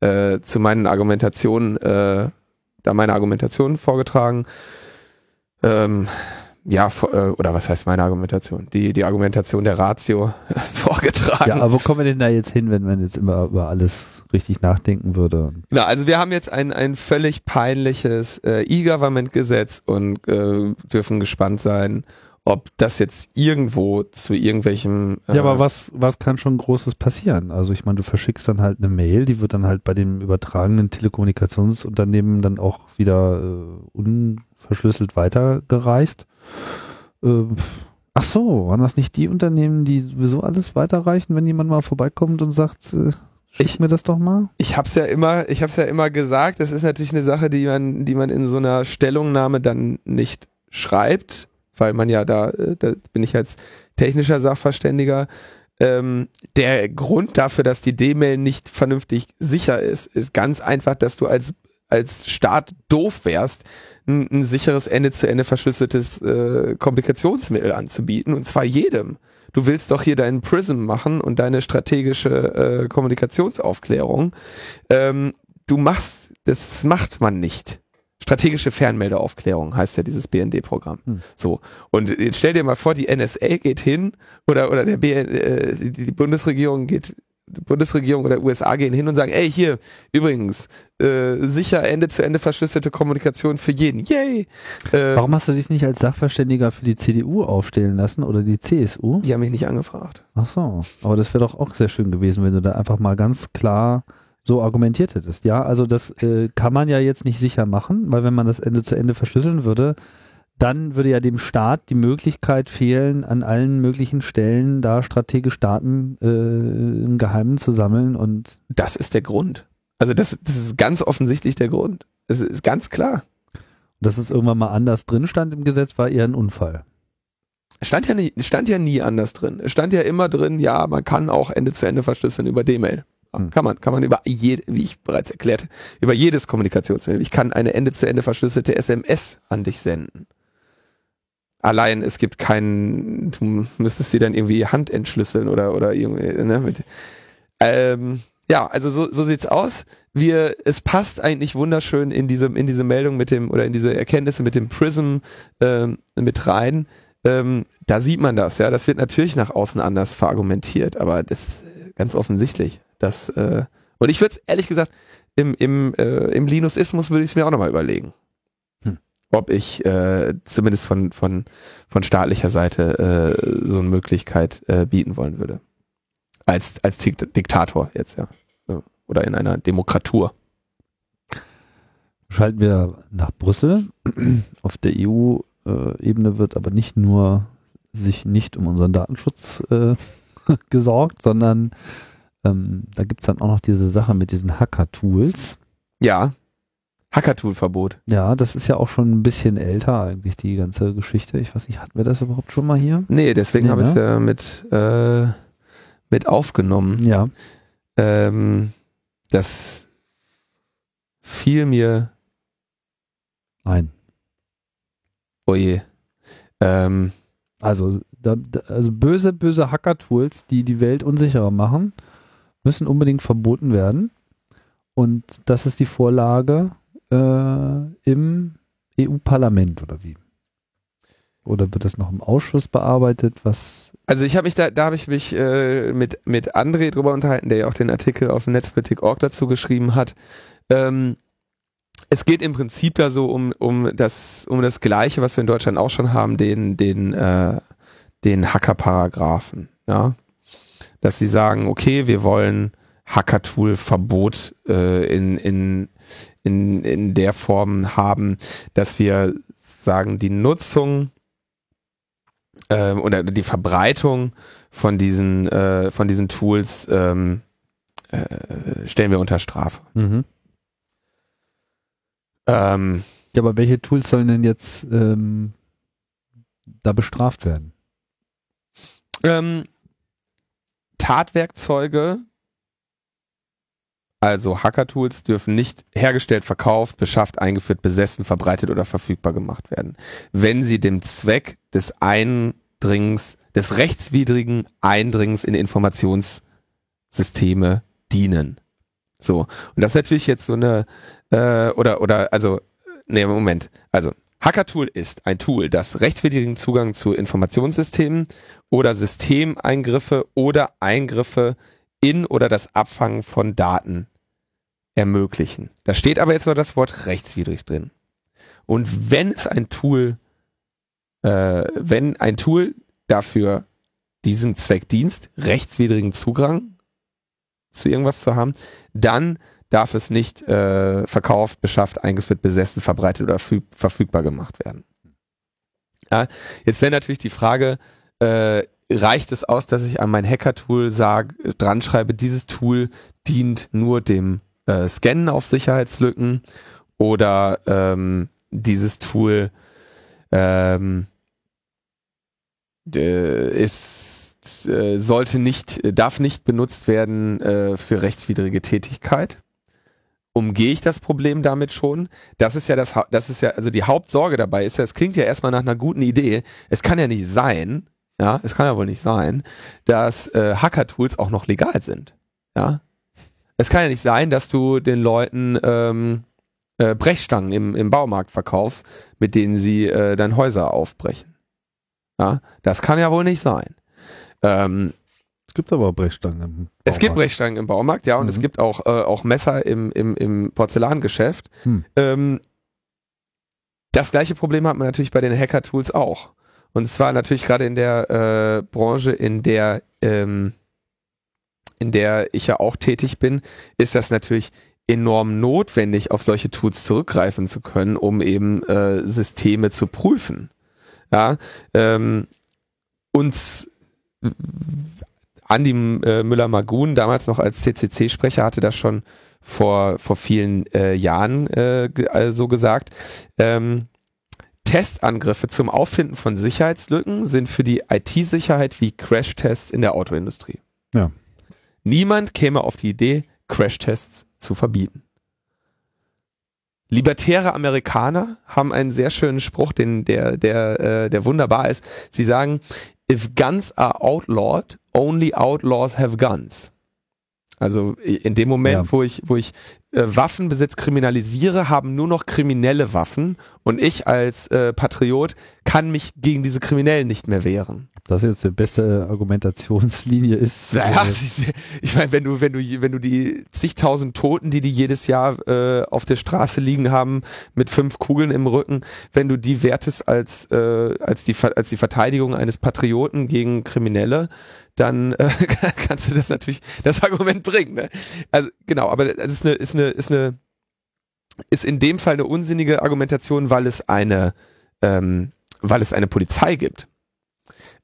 äh, zu meinen Argumentationen, äh, da meine Argumentationen vorgetragen. Ähm, ja, äh, oder was heißt meine Argumentation? Die, die Argumentation der Ratio [LAUGHS] vorgetragen. Ja, aber wo kommen wir denn da jetzt hin, wenn man jetzt immer über alles richtig nachdenken würde? Na, also wir haben jetzt ein, ein völlig peinliches äh, E-Government-Gesetz und äh, dürfen gespannt sein, ob das jetzt irgendwo zu irgendwelcem. Äh ja, aber was, was kann schon Großes passieren? Also ich meine, du verschickst dann halt eine Mail, die wird dann halt bei dem übertragenen Telekommunikationsunternehmen dann auch wieder äh, unverschlüsselt weitergereicht. Äh, ach so, waren das nicht die Unternehmen, die sowieso alles weiterreichen, wenn jemand mal vorbeikommt und sagt, äh, Schick ich, mir das doch mal. Ich hab's ja immer, ich hab's ja immer gesagt, das ist natürlich eine Sache, die man, die man in so einer Stellungnahme dann nicht schreibt weil man ja da, äh, da bin ich als technischer Sachverständiger. Ähm, der Grund dafür, dass die D-Mail nicht vernünftig sicher ist, ist ganz einfach, dass du als als Staat doof wärst, ein, ein sicheres Ende-zu-Ende verschlüsseltes äh, Komplikationsmittel anzubieten und zwar jedem. Du willst doch hier deinen Prism machen und deine strategische äh, Kommunikationsaufklärung. Ähm, du machst, das macht man nicht. Strategische Fernmeldeaufklärung heißt ja dieses BND-Programm. Hm. So. Und jetzt stell dir mal vor, die NSA geht hin oder, oder der BN, äh, die Bundesregierung geht, die Bundesregierung oder USA gehen hin und sagen, ey, hier, übrigens, äh, sicher Ende-zu-Ende verschlüsselte Kommunikation für jeden. Yay! Äh, Warum hast du dich nicht als Sachverständiger für die CDU aufstellen lassen oder die CSU? Die haben mich nicht angefragt. Ach so. Aber das wäre doch auch sehr schön gewesen, wenn du da einfach mal ganz klar so argumentiert hättest. Ja, also das äh, kann man ja jetzt nicht sicher machen, weil wenn man das Ende zu Ende verschlüsseln würde, dann würde ja dem Staat die Möglichkeit fehlen, an allen möglichen Stellen da strategisch Daten äh, im Geheimen zu sammeln und das ist der Grund. Also das, das ist ganz offensichtlich der Grund. Es ist ganz klar. Dass es irgendwann mal anders drin stand im Gesetz, war eher ein Unfall. Stand ja, nie, stand ja nie anders drin. Es stand ja immer drin, ja, man kann auch Ende zu Ende verschlüsseln über D-Mail. Hm. Kann man, kann man über jede, wie ich bereits erklärt, über jedes Kommunikationsmittel. Ich kann eine Ende-zu-Ende verschlüsselte SMS an dich senden. Allein es gibt keinen, du müsstest sie dann irgendwie Hand entschlüsseln oder, oder irgendwie, ne, mit, ähm, ja, also so, so sieht's aus. Wir, es passt eigentlich wunderschön in diese, in diese Meldung mit dem, oder in diese Erkenntnisse mit dem Prism, ähm, mit rein. Ähm, da sieht man das, ja. Das wird natürlich nach außen anders verargumentiert, aber das ist ganz offensichtlich. Das, äh, und ich würde es ehrlich gesagt, im, im, äh, im Linusismus würde ich es mir auch nochmal überlegen. Hm. Ob ich äh, zumindest von, von, von staatlicher Seite äh, so eine Möglichkeit äh, bieten wollen würde. Als, als Diktator jetzt, ja. Oder in einer Demokratur. Schalten wir nach Brüssel. [CLEARS THROAT] Auf der EU-Ebene wird aber nicht nur sich nicht um unseren Datenschutz äh, [LAUGHS] gesorgt, sondern ähm, da gibt es dann auch noch diese Sache mit diesen Hacker-Tools. Ja. Hacker-Tool-Verbot. Ja, das ist ja auch schon ein bisschen älter eigentlich, die ganze Geschichte. Ich weiß nicht, hatten wir das überhaupt schon mal hier? Nee, deswegen nee, habe ich es ne? ja mit, äh, mit aufgenommen. Ja. Ähm, das fiel mir ein. Oje. Ähm, also, da, also böse, böse Hacker-Tools, die die Welt unsicherer machen müssen unbedingt verboten werden. Und das ist die Vorlage äh, im EU-Parlament oder wie? Oder wird das noch im Ausschuss bearbeitet? Was? Also ich habe mich da, da habe ich mich äh, mit mit André drüber unterhalten, der ja auch den Artikel auf Netzpolitik.org dazu geschrieben hat. Ähm, es geht im Prinzip da so um um das um das Gleiche, was wir in Deutschland auch schon haben, den den äh, den Hacker-Paragraphen, ja, dass sie sagen, okay, wir wollen Hacker-Tool-Verbot äh, in in in in der Form haben, dass wir sagen, die Nutzung ähm, oder die Verbreitung von diesen, äh, von diesen Tools ähm, äh, stellen wir unter Strafe. Mhm. Ähm, Ja, aber welche Tools sollen denn jetzt ähm, da bestraft werden? ähm, Tatwerkzeuge, also Hacker-Tools, dürfen nicht hergestellt, verkauft, beschafft, eingeführt, besessen, verbreitet oder verfügbar gemacht werden, wenn sie dem Zweck des Eindringens, des rechtswidrigen Eindringens in Informationssysteme dienen. So. Und das ist natürlich jetzt so eine, äh, oder, oder, also, nee, Moment. Also, Hackertool ist ein Tool, das rechtswidrigen Zugang zu Informationssystemen oder Systemeingriffe oder Eingriffe in oder das Abfangen von Daten ermöglichen. Da steht aber jetzt noch das Wort rechtswidrig drin. Und wenn es ein Tool, äh, wenn ein Tool dafür diesem Zweck dienst, rechtswidrigen Zugang zu irgendwas zu haben, dann darf es nicht äh, verkauft, beschafft, eingeführt, besessen, verbreitet oder verfügbar gemacht werden. Ja, jetzt wäre natürlich die Frage, äh, reicht es aus, dass ich an mein Hacker-Tool sage, dran schreibe, dieses Tool dient nur dem äh, Scannen auf Sicherheitslücken oder ähm, dieses Tool ähm, ist, äh, sollte nicht, darf nicht benutzt werden äh, für rechtswidrige Tätigkeit. Umgehe ich das Problem damit schon? Das ist ja das, das ist ja, also die Hauptsorge dabei ist ja, es klingt ja erstmal nach einer guten Idee. Es kann ja nicht sein, ja, es kann ja wohl nicht sein, dass äh, Hacker-Tools auch noch legal sind. Ja. Es kann ja nicht sein, dass du den Leuten ähm, äh, Brechstangen im, im Baumarkt verkaufst, mit denen sie äh, dein Häuser aufbrechen. Ja, das kann ja wohl nicht sein. Ähm, gibt aber Brechstangen. Im es gibt Baumarkt. Brechstangen im Baumarkt, ja, und Mhm. es gibt auch, äh, auch Messer im, im, im Porzellangeschäft. Hm. Ähm, das gleiche Problem hat man natürlich bei den Hacker-Tools auch. Und zwar natürlich gerade in der äh, Branche, in der, ähm, in der ich ja auch tätig bin, ist das natürlich enorm notwendig, auf solche Tools zurückgreifen zu können, um eben äh, Systeme zu prüfen. Ja, ähm, uns Andi äh, Müller-Magun, damals noch als CCC-Sprecher, hatte das schon vor, vor vielen äh, Jahren äh, äh, so gesagt. Ähm, Testangriffe zum Auffinden von Sicherheitslücken sind für die IT-Sicherheit wie Crashtests in der Autoindustrie. Ja. Niemand käme auf die Idee, Crashtests zu verbieten. Libertäre Amerikaner haben einen sehr schönen Spruch, den, der, der, äh, der wunderbar ist. Sie sagen, if guns are outlawed, only outlaws have guns. Also in dem Moment, Ja. wo ich, wo ich äh, Waffenbesitz kriminalisiere, haben nur noch kriminelle Waffen und ich als äh, Patriot kann mich gegen diese Kriminellen nicht mehr wehren. Ob das jetzt die beste Argumentationslinie ist. Naja, äh, [LAUGHS] sie- ich meine, wenn du, wenn du, wenn du die zigtausend Toten, die die jedes Jahr äh, auf der Straße liegen haben, mit fünf Kugeln im Rücken, wenn du die wertest als, äh, als, die, als die Verteidigung eines Patrioten gegen Kriminelle, dann äh, [LAUGHS] kannst du das natürlich, das Argument bringen. Ne? Also genau, aber das ist eine, ist eine, ist eine, ist in dem Fall eine unsinnige Argumentation, weil es eine, ähm, weil es eine Polizei gibt.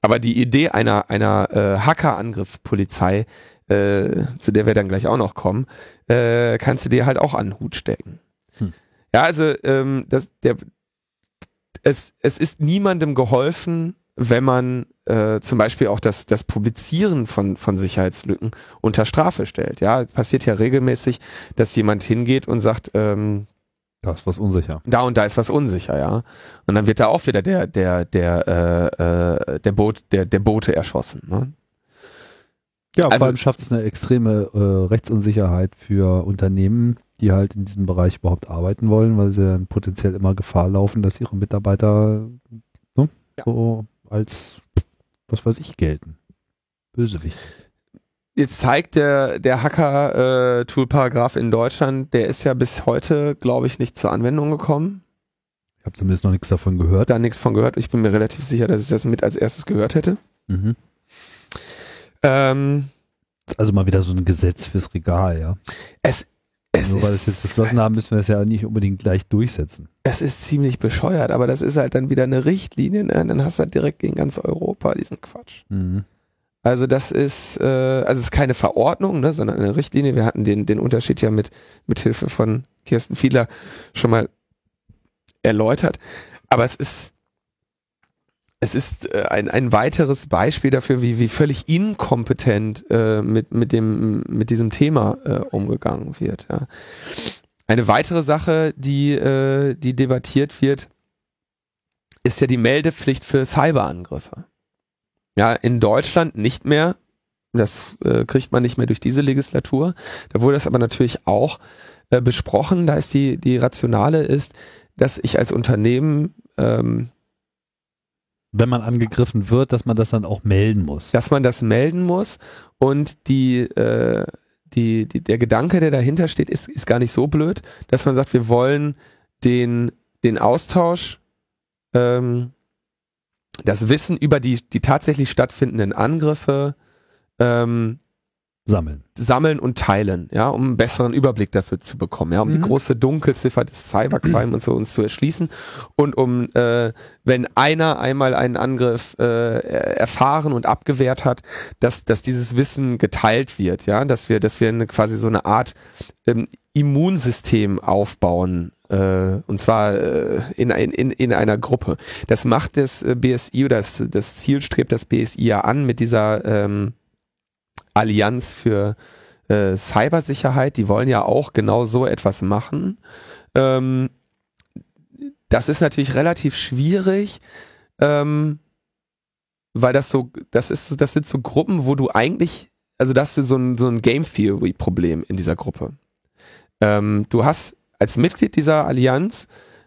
Aber die Idee einer, einer äh, Hacker-Angriffspolizei, äh, zu der wir dann gleich auch noch kommen, äh, kannst du dir halt auch an den Hut stecken. Hm. Ja, also ähm, das, der, es, es ist niemandem geholfen, wenn man äh, zum Beispiel auch das, das Publizieren von, von Sicherheitslücken unter Strafe stellt. Ja, es passiert ja regelmäßig, dass jemand hingeht und sagt, ähm, da ist was unsicher. da und da ist was unsicher, ja. Und dann wird da auch wieder der, der, der, äh, äh, der Boot, der, der Bote erschossen. Ne? Ja, Also- vor allem schafft es eine extreme äh, Rechtsunsicherheit für Unternehmen, die halt in diesem Bereich überhaupt arbeiten wollen, weil sie dann potenziell immer Gefahr laufen, dass ihre Mitarbeiter ne, Ja. so als, was weiß ich, gelten. Bösewicht. Jetzt zeigt der, der Hacker-Tool-Paragraph in Deutschland, der ist ja bis heute, glaube ich, nicht zur Anwendung gekommen. Ich habe zumindest noch nichts davon gehört. Da nichts von gehört. Ich bin mir relativ sicher, dass ich das mit als erstes gehört hätte. Mhm. Ähm, Also mal wieder so ein Gesetz fürs Regal, ja. es, es, Nur weil wir es jetzt beschlossen haben, müssen wir es ja nicht unbedingt gleich durchsetzen. es ist ziemlich bescheuert, aber das ist halt dann wieder eine Richtlinie. Ne? Dann hast du halt direkt gegen ganz Europa diesen Quatsch. Mhm. Also das ist, äh, also es ist keine Verordnung, ne, sondern eine Richtlinie. Wir hatten den, den Unterschied ja mit, mit Hilfe von Kirsten Fiedler schon mal erläutert. Aber es ist, es ist äh, ein, ein weiteres Beispiel dafür, wie, wie völlig inkompetent äh, mit, mit, dem, mit diesem Thema äh, umgegangen wird. Ja. Eine weitere Sache, die, äh, die debattiert wird, ist ja die Meldepflicht für Cyberangriffe. Ja, in Deutschland nicht mehr. Das äh, kriegt man nicht mehr durch diese Legislatur. Da wurde das aber natürlich auch äh, besprochen. Da ist die, die Rationale ist, dass ich als Unternehmen, ähm, Wenn man angegriffen wird, dass man das dann auch melden muss. dass man das melden muss und die, äh, die, die, der Gedanke, der dahinter steht, ist, ist gar nicht so blöd, dass man sagt, wir wollen den, den Austausch, ähm, das Wissen über die, die tatsächlich stattfindenden Angriffe ähm, Sammeln. sammeln und teilen, ja, um einen besseren Überblick dafür zu bekommen, ja, um die Mhm. große Dunkelziffer des Cybercrime und so uns zu erschließen und um, äh, wenn einer einmal einen Angriff äh, erfahren und abgewehrt hat, dass, dass dieses Wissen geteilt wird, ja, dass wir, dass wir eine, quasi so eine Art ähm, Immunsystem aufbauen, äh, und zwar äh, in, in, in, in einer Gruppe. Das macht das äh, BSI oder das, das Ziel strebt das BSI ja an mit dieser ähm, Allianz für äh, Cybersicherheit, die wollen ja auch genau so etwas machen. Ähm, das ist natürlich relativ schwierig, ähm, weil das so, das ist, das sind so Gruppen, wo du eigentlich, also das ist so ein, so ein Game Theory Problem in dieser Gruppe. Ähm, du hast als Mitglied dieser Allianz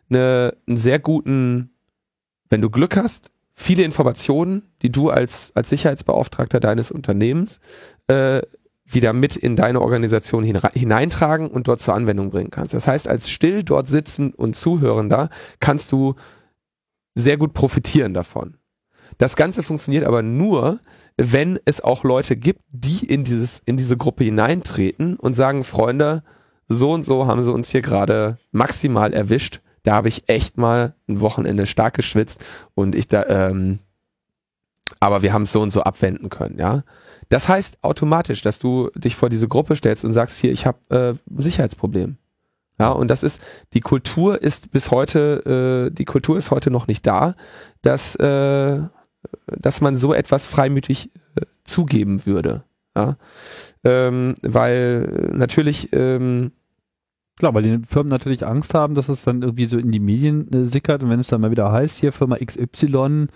eine, einen sehr guten, wenn du Glück hast, viele Informationen, die du als, als Sicherheitsbeauftragter deines Unternehmens äh, wieder mit in deine Organisation hineintragen und dort zur Anwendung bringen kannst. Das heißt, als still dort sitzen und Zuhörender kannst du sehr gut profitieren davon. Das Ganze funktioniert aber nur, wenn es auch Leute gibt, die in dieses, in diese Gruppe hineintreten und sagen, Freunde, so und so haben sie uns hier gerade maximal erwischt. Da habe ich echt mal ein Wochenende stark geschwitzt und ich da, ähm, aber wir haben es so und so abwenden können, ja. Das heißt automatisch, dass du dich vor diese Gruppe stellst und sagst, hier, ich habe äh, ein Sicherheitsproblem. Ja, und das ist, die Kultur ist bis heute, äh, die Kultur ist heute noch nicht da, dass, äh, dass man so etwas freimütig äh, zugeben würde. Ja? Ähm, weil natürlich, ähm, Klar, weil die Firmen natürlich Angst haben, dass es dann irgendwie so in die Medien äh, sickert und wenn es dann mal wieder heißt, hier Firma XY,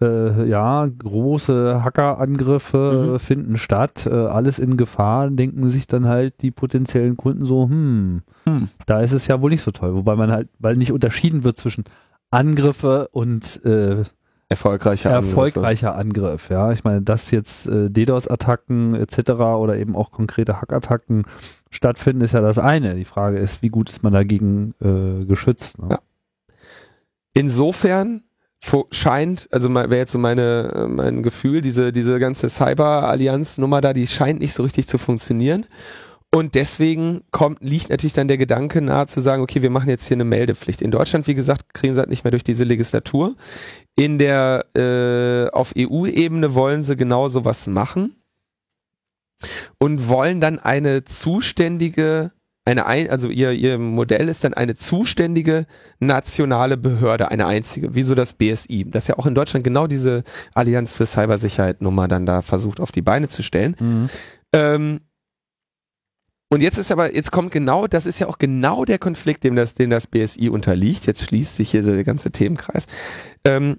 äh, ja, große Hackerangriffe Mhm. äh, finden statt, äh, alles in Gefahr, denken sich dann halt die potenziellen Kunden so, hm, Hm. da ist es ja wohl nicht so toll. Wobei man halt, weil nicht unterschieden wird zwischen Angriffe und äh, erfolgreicher Angriffe. erfolgreicher Angriff. Ja, ich meine, dass jetzt äh, DDoS-Attacken etc. oder eben auch konkrete Hackattacken stattfinden, ist ja das eine. Die Frage ist, wie gut ist man dagegen äh, geschützt? Ne? Ja. Insofern scheint, also wäre jetzt so meine, äh, mein Gefühl, diese, diese ganze Cyber-Allianz-Nummer da, die scheint nicht so richtig zu funktionieren. Und deswegen kommt, liegt natürlich dann der Gedanke nahe zu sagen, okay, wir machen jetzt hier eine Meldepflicht. In Deutschland, wie gesagt, kriegen sie halt nicht mehr durch diese Legislatur. In der, äh, auf EU-Ebene wollen sie genau sowas machen und wollen dann eine zuständige, eine, ein, also ihr, ihr Modell ist dann eine zuständige nationale Behörde, eine einzige, wie so das BSI, das ja auch in Deutschland genau diese Allianz für Cybersicherheit Nummer dann da versucht auf die Beine zu stellen. Mhm. Ähm, und jetzt ist aber, jetzt kommt genau, das ist ja auch genau der Konflikt, dem das, dem das BSI unterliegt. Jetzt schließt sich hier der ganze Themenkreis. Ähm,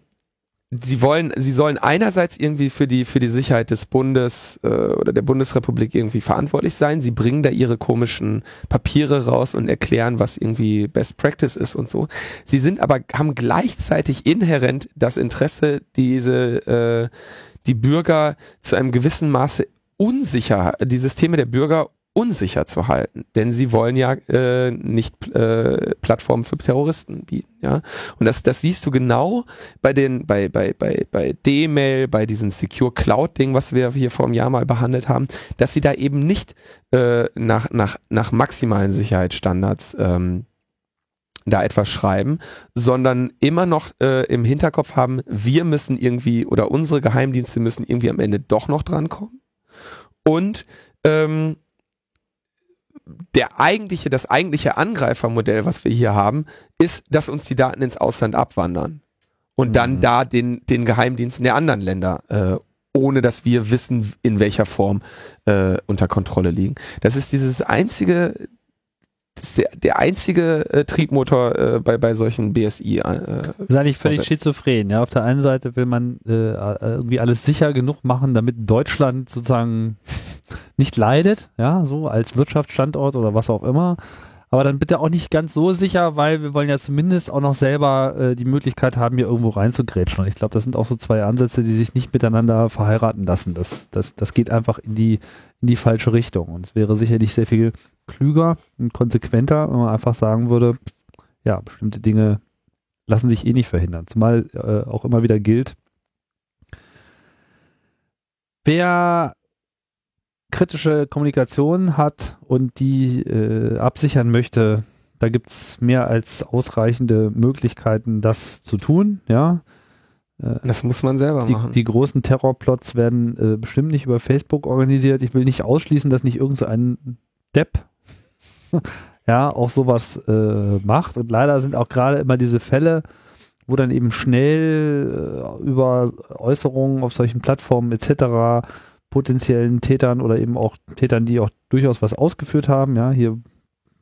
sie wollen, sie sollen einerseits irgendwie für die für die Sicherheit des Bundes äh, oder der Bundesrepublik irgendwie verantwortlich sein. Sie bringen da ihre komischen Papiere raus und erklären, was irgendwie Best Practice ist und so. Sie sind aber haben gleichzeitig inhärent das Interesse, diese äh, die Bürger zu einem gewissen Maße unsicher, die Systeme der Bürger unsicher zu halten, denn sie wollen ja äh, nicht äh, Plattformen für Terroristen bieten, ja. Und das, das siehst du genau bei den, bei bei bei bei D-Mail, bei diesem Secure Cloud Ding, was wir hier vor einem Jahr mal behandelt haben, dass sie da eben nicht äh, nach nach nach maximalen Sicherheitsstandards ähm, da etwas schreiben, sondern immer noch äh, im Hinterkopf haben, wir müssen irgendwie oder unsere Geheimdienste müssen irgendwie am Ende doch noch drankommen und ähm, der eigentliche, das eigentliche Angreifermodell, was wir hier haben, ist, dass uns die Daten ins Ausland abwandern und mhm. dann da den, den Geheimdiensten der anderen Länder, äh, ohne dass wir wissen, in welcher Form äh, unter Kontrolle liegen. Das ist dieses einzige, das ist der, der einzige äh, Triebmotor äh, bei, bei solchen BSI. Äh, das ist eigentlich völlig schizophren. Ja, auf der einen Seite will man äh, irgendwie alles sicher genug machen, damit Deutschland sozusagen nicht leidet, ja, so als Wirtschaftsstandort oder was auch immer. Aber dann bitte auch nicht ganz so sicher, weil wir wollen ja zumindest auch noch selber äh, die Möglichkeit haben, hier irgendwo reinzugrätschen. Und ich glaube, das sind auch so zwei Ansätze, die sich nicht miteinander verheiraten lassen. Das, das, das geht einfach in die, in die falsche Richtung. Und es wäre sicherlich sehr viel klüger und konsequenter, wenn man einfach sagen würde, ja, bestimmte Dinge lassen sich eh nicht verhindern. Zumal äh, auch immer wieder gilt, wer kritische Kommunikation hat und die äh, absichern möchte, da gibt es mehr als ausreichende Möglichkeiten, das zu tun, ja. Äh, das muss man selber die, machen. Die großen Terrorplots werden äh, bestimmt nicht über Facebook organisiert. Ich will nicht ausschließen, dass nicht irgendein so Depp [LAUGHS] ja auch sowas äh, macht. Und leider sind auch gerade immer diese Fälle, wo dann eben schnell äh, über Äußerungen auf solchen Plattformen etc potenziellen Tätern oder eben auch Tätern, die auch durchaus was ausgeführt haben. Ja, hier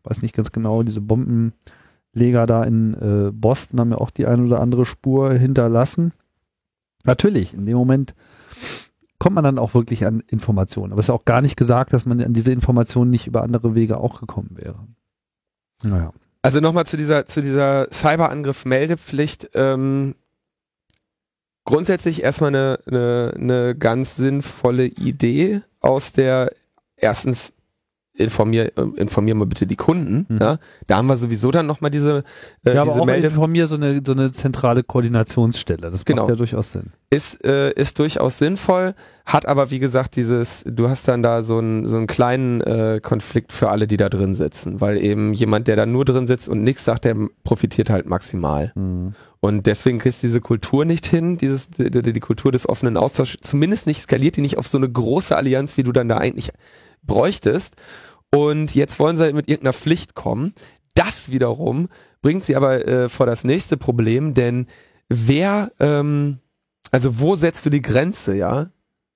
weiß nicht ganz genau, diese Bombenleger da in äh, Boston haben ja auch die eine oder andere Spur hinterlassen. Natürlich, in dem Moment kommt man dann auch wirklich an Informationen. Aber es ist auch gar nicht gesagt, dass man an diese Informationen nicht über andere Wege auch gekommen wäre. Naja. Also nochmal zu dieser, zu dieser Cyberangriff-Meldepflicht. Ähm, grundsätzlich erstmal eine, eine, eine ganz sinnvolle Idee aus der erstens informier, informier mal bitte die Kunden. Mhm. Ja, da haben wir sowieso dann nochmal diese, äh, ja, aber diese auch Melde informier so eine, so eine zentrale Koordinationsstelle. Das genau. macht ja durchaus Sinn. Ist, äh, ist durchaus sinnvoll, hat aber wie gesagt dieses, du hast dann da so einen, so einen kleinen äh, Konflikt für alle, die da drin sitzen, weil eben jemand, der da nur drin sitzt und nichts sagt, der profitiert halt maximal. Mhm. Und deswegen kriegst du diese Kultur nicht hin, dieses, die, die Kultur des offenen Austauschs, zumindest nicht skaliert die nicht auf so eine große Allianz, wie du dann da eigentlich bräuchtest. Und jetzt wollen sie mit irgendeiner Pflicht kommen. Das wiederum bringt sie aber äh, vor das nächste Problem, denn wer, ähm, also wo setzt du die Grenze, ja?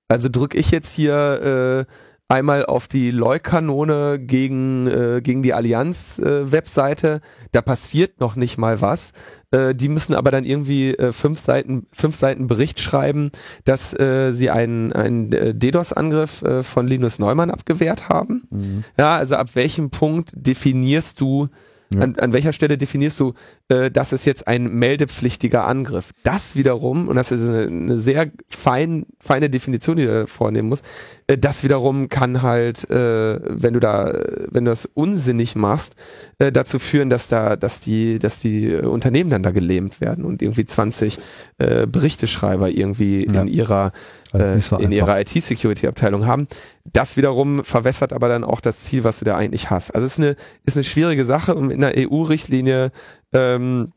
Also drücke ich jetzt hier äh, einmal auf die Leukanone gegen, äh, gegen die Allianz-Webseite. Äh, da passiert noch nicht mal was. Äh, die müssen aber dann irgendwie äh, fünf Seiten, fünf Seiten Bericht schreiben, dass äh, sie einen, einen äh, DDoS-Angriff äh, von Linus Neumann abgewehrt haben. Mhm. Ja, also ab welchem Punkt definierst du ja. An, an welcher Stelle definierst du, äh, das ist jetzt ein meldepflichtiger Angriff? Das wiederum, und das ist eine, eine sehr fein, feine Definition, die du da vornehmen musst, äh, das wiederum kann halt, äh, wenn du da, wenn du das unsinnig machst, äh, dazu führen, dass da, dass die, dass die Unternehmen dann da gelähmt werden und irgendwie 20 äh, Berichteschreiber irgendwie ja. in ihrer äh, so in ihrer IT-Security-Abteilung haben. Das wiederum verwässert aber dann auch das Ziel, was du da eigentlich hast. Also es ist eine, ist eine schwierige Sache und in einer EU-Richtlinie ähm,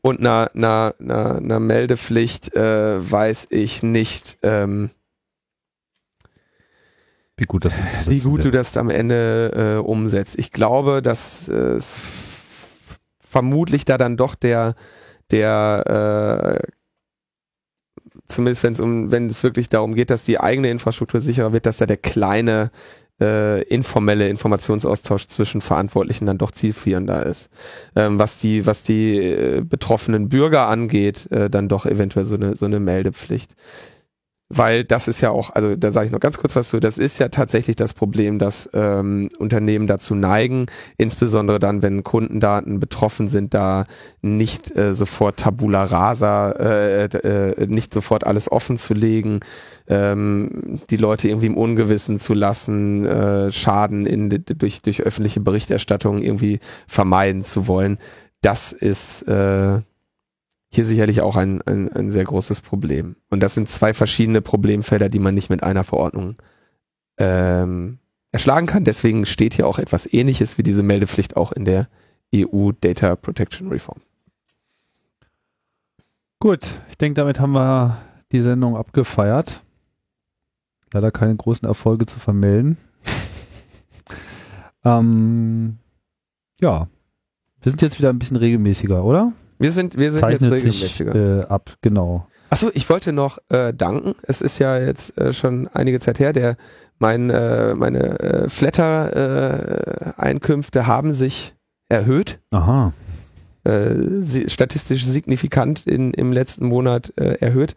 und einer, einer, einer, einer Meldepflicht äh, weiß ich nicht, ähm, wie gut, das wie gut du das am Ende äh, umsetzt. Ich glaube, dass äh, vermutlich da dann doch der der äh, zumindest wenn es um, wenn es wirklich darum geht, dass die eigene Infrastruktur sicherer wird, dass da der kleine äh, informelle Informationsaustausch zwischen Verantwortlichen dann doch zielführender ist. Ähm, was die, was die äh, betroffenen Bürger angeht, äh, dann doch eventuell so eine, so eine Meldepflicht weil das ist ja auch, also da sage ich noch ganz kurz was zu, das ist ja tatsächlich das Problem, dass ähm, Unternehmen dazu neigen, insbesondere dann, wenn Kundendaten betroffen sind, da nicht äh, sofort Tabula rasa, äh, äh, nicht sofort alles offen zu legen, ähm, die Leute irgendwie im Ungewissen zu lassen, äh, Schaden in, durch, durch öffentliche Berichterstattung irgendwie vermeiden zu wollen. Das ist äh, hier sicherlich auch ein, ein, ein sehr großes Problem. Und das sind zwei verschiedene Problemfelder, die man nicht mit einer Verordnung ähm, erschlagen kann. Deswegen steht hier auch etwas Ähnliches wie diese Meldepflicht auch in der EU Data Protection Reform. Gut, ich denke, damit haben wir die Sendung abgefeiert. Leider keine großen Erfolge zu vermelden. [LAUGHS] ähm, ja, wir sind jetzt wieder ein bisschen regelmäßiger, oder? Wir sind, wir sind jetzt regelmäßiger. Sich, äh, ab, genau. Achso, ich wollte noch äh, danken. Es ist ja jetzt äh, schon einige Zeit her, der mein, äh, meine äh, Flatter-Einkünfte äh, haben sich erhöht. Aha. Äh, si statistisch signifikant in, im letzten Monat äh, erhöht.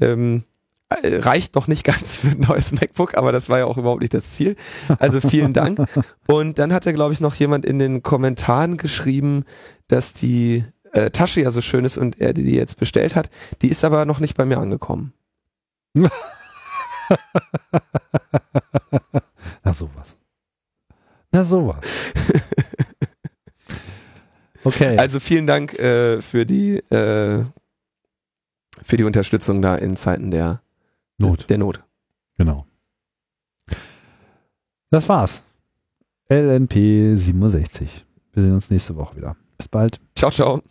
Ähm, äh, reicht noch nicht [LAUGHS] ganz für ein neues MacBook, aber das war ja auch überhaupt nicht das Ziel. Also vielen Dank. [LAUGHS] Und dann hatte, glaube ich, noch jemand in den Kommentaren geschrieben, dass die äh, Tasche ja so schön ist und er die jetzt bestellt hat. Die ist aber noch nicht bei mir angekommen. [LAUGHS] Na sowas. Na sowas. [LAUGHS] Okay. Also vielen Dank äh, für die äh, für die Unterstützung da in Zeiten der Not. Der Not. Genau. Das war's. LNP 67. Wir sehen uns nächste Woche wieder. Bis bald. Ciao, ciao.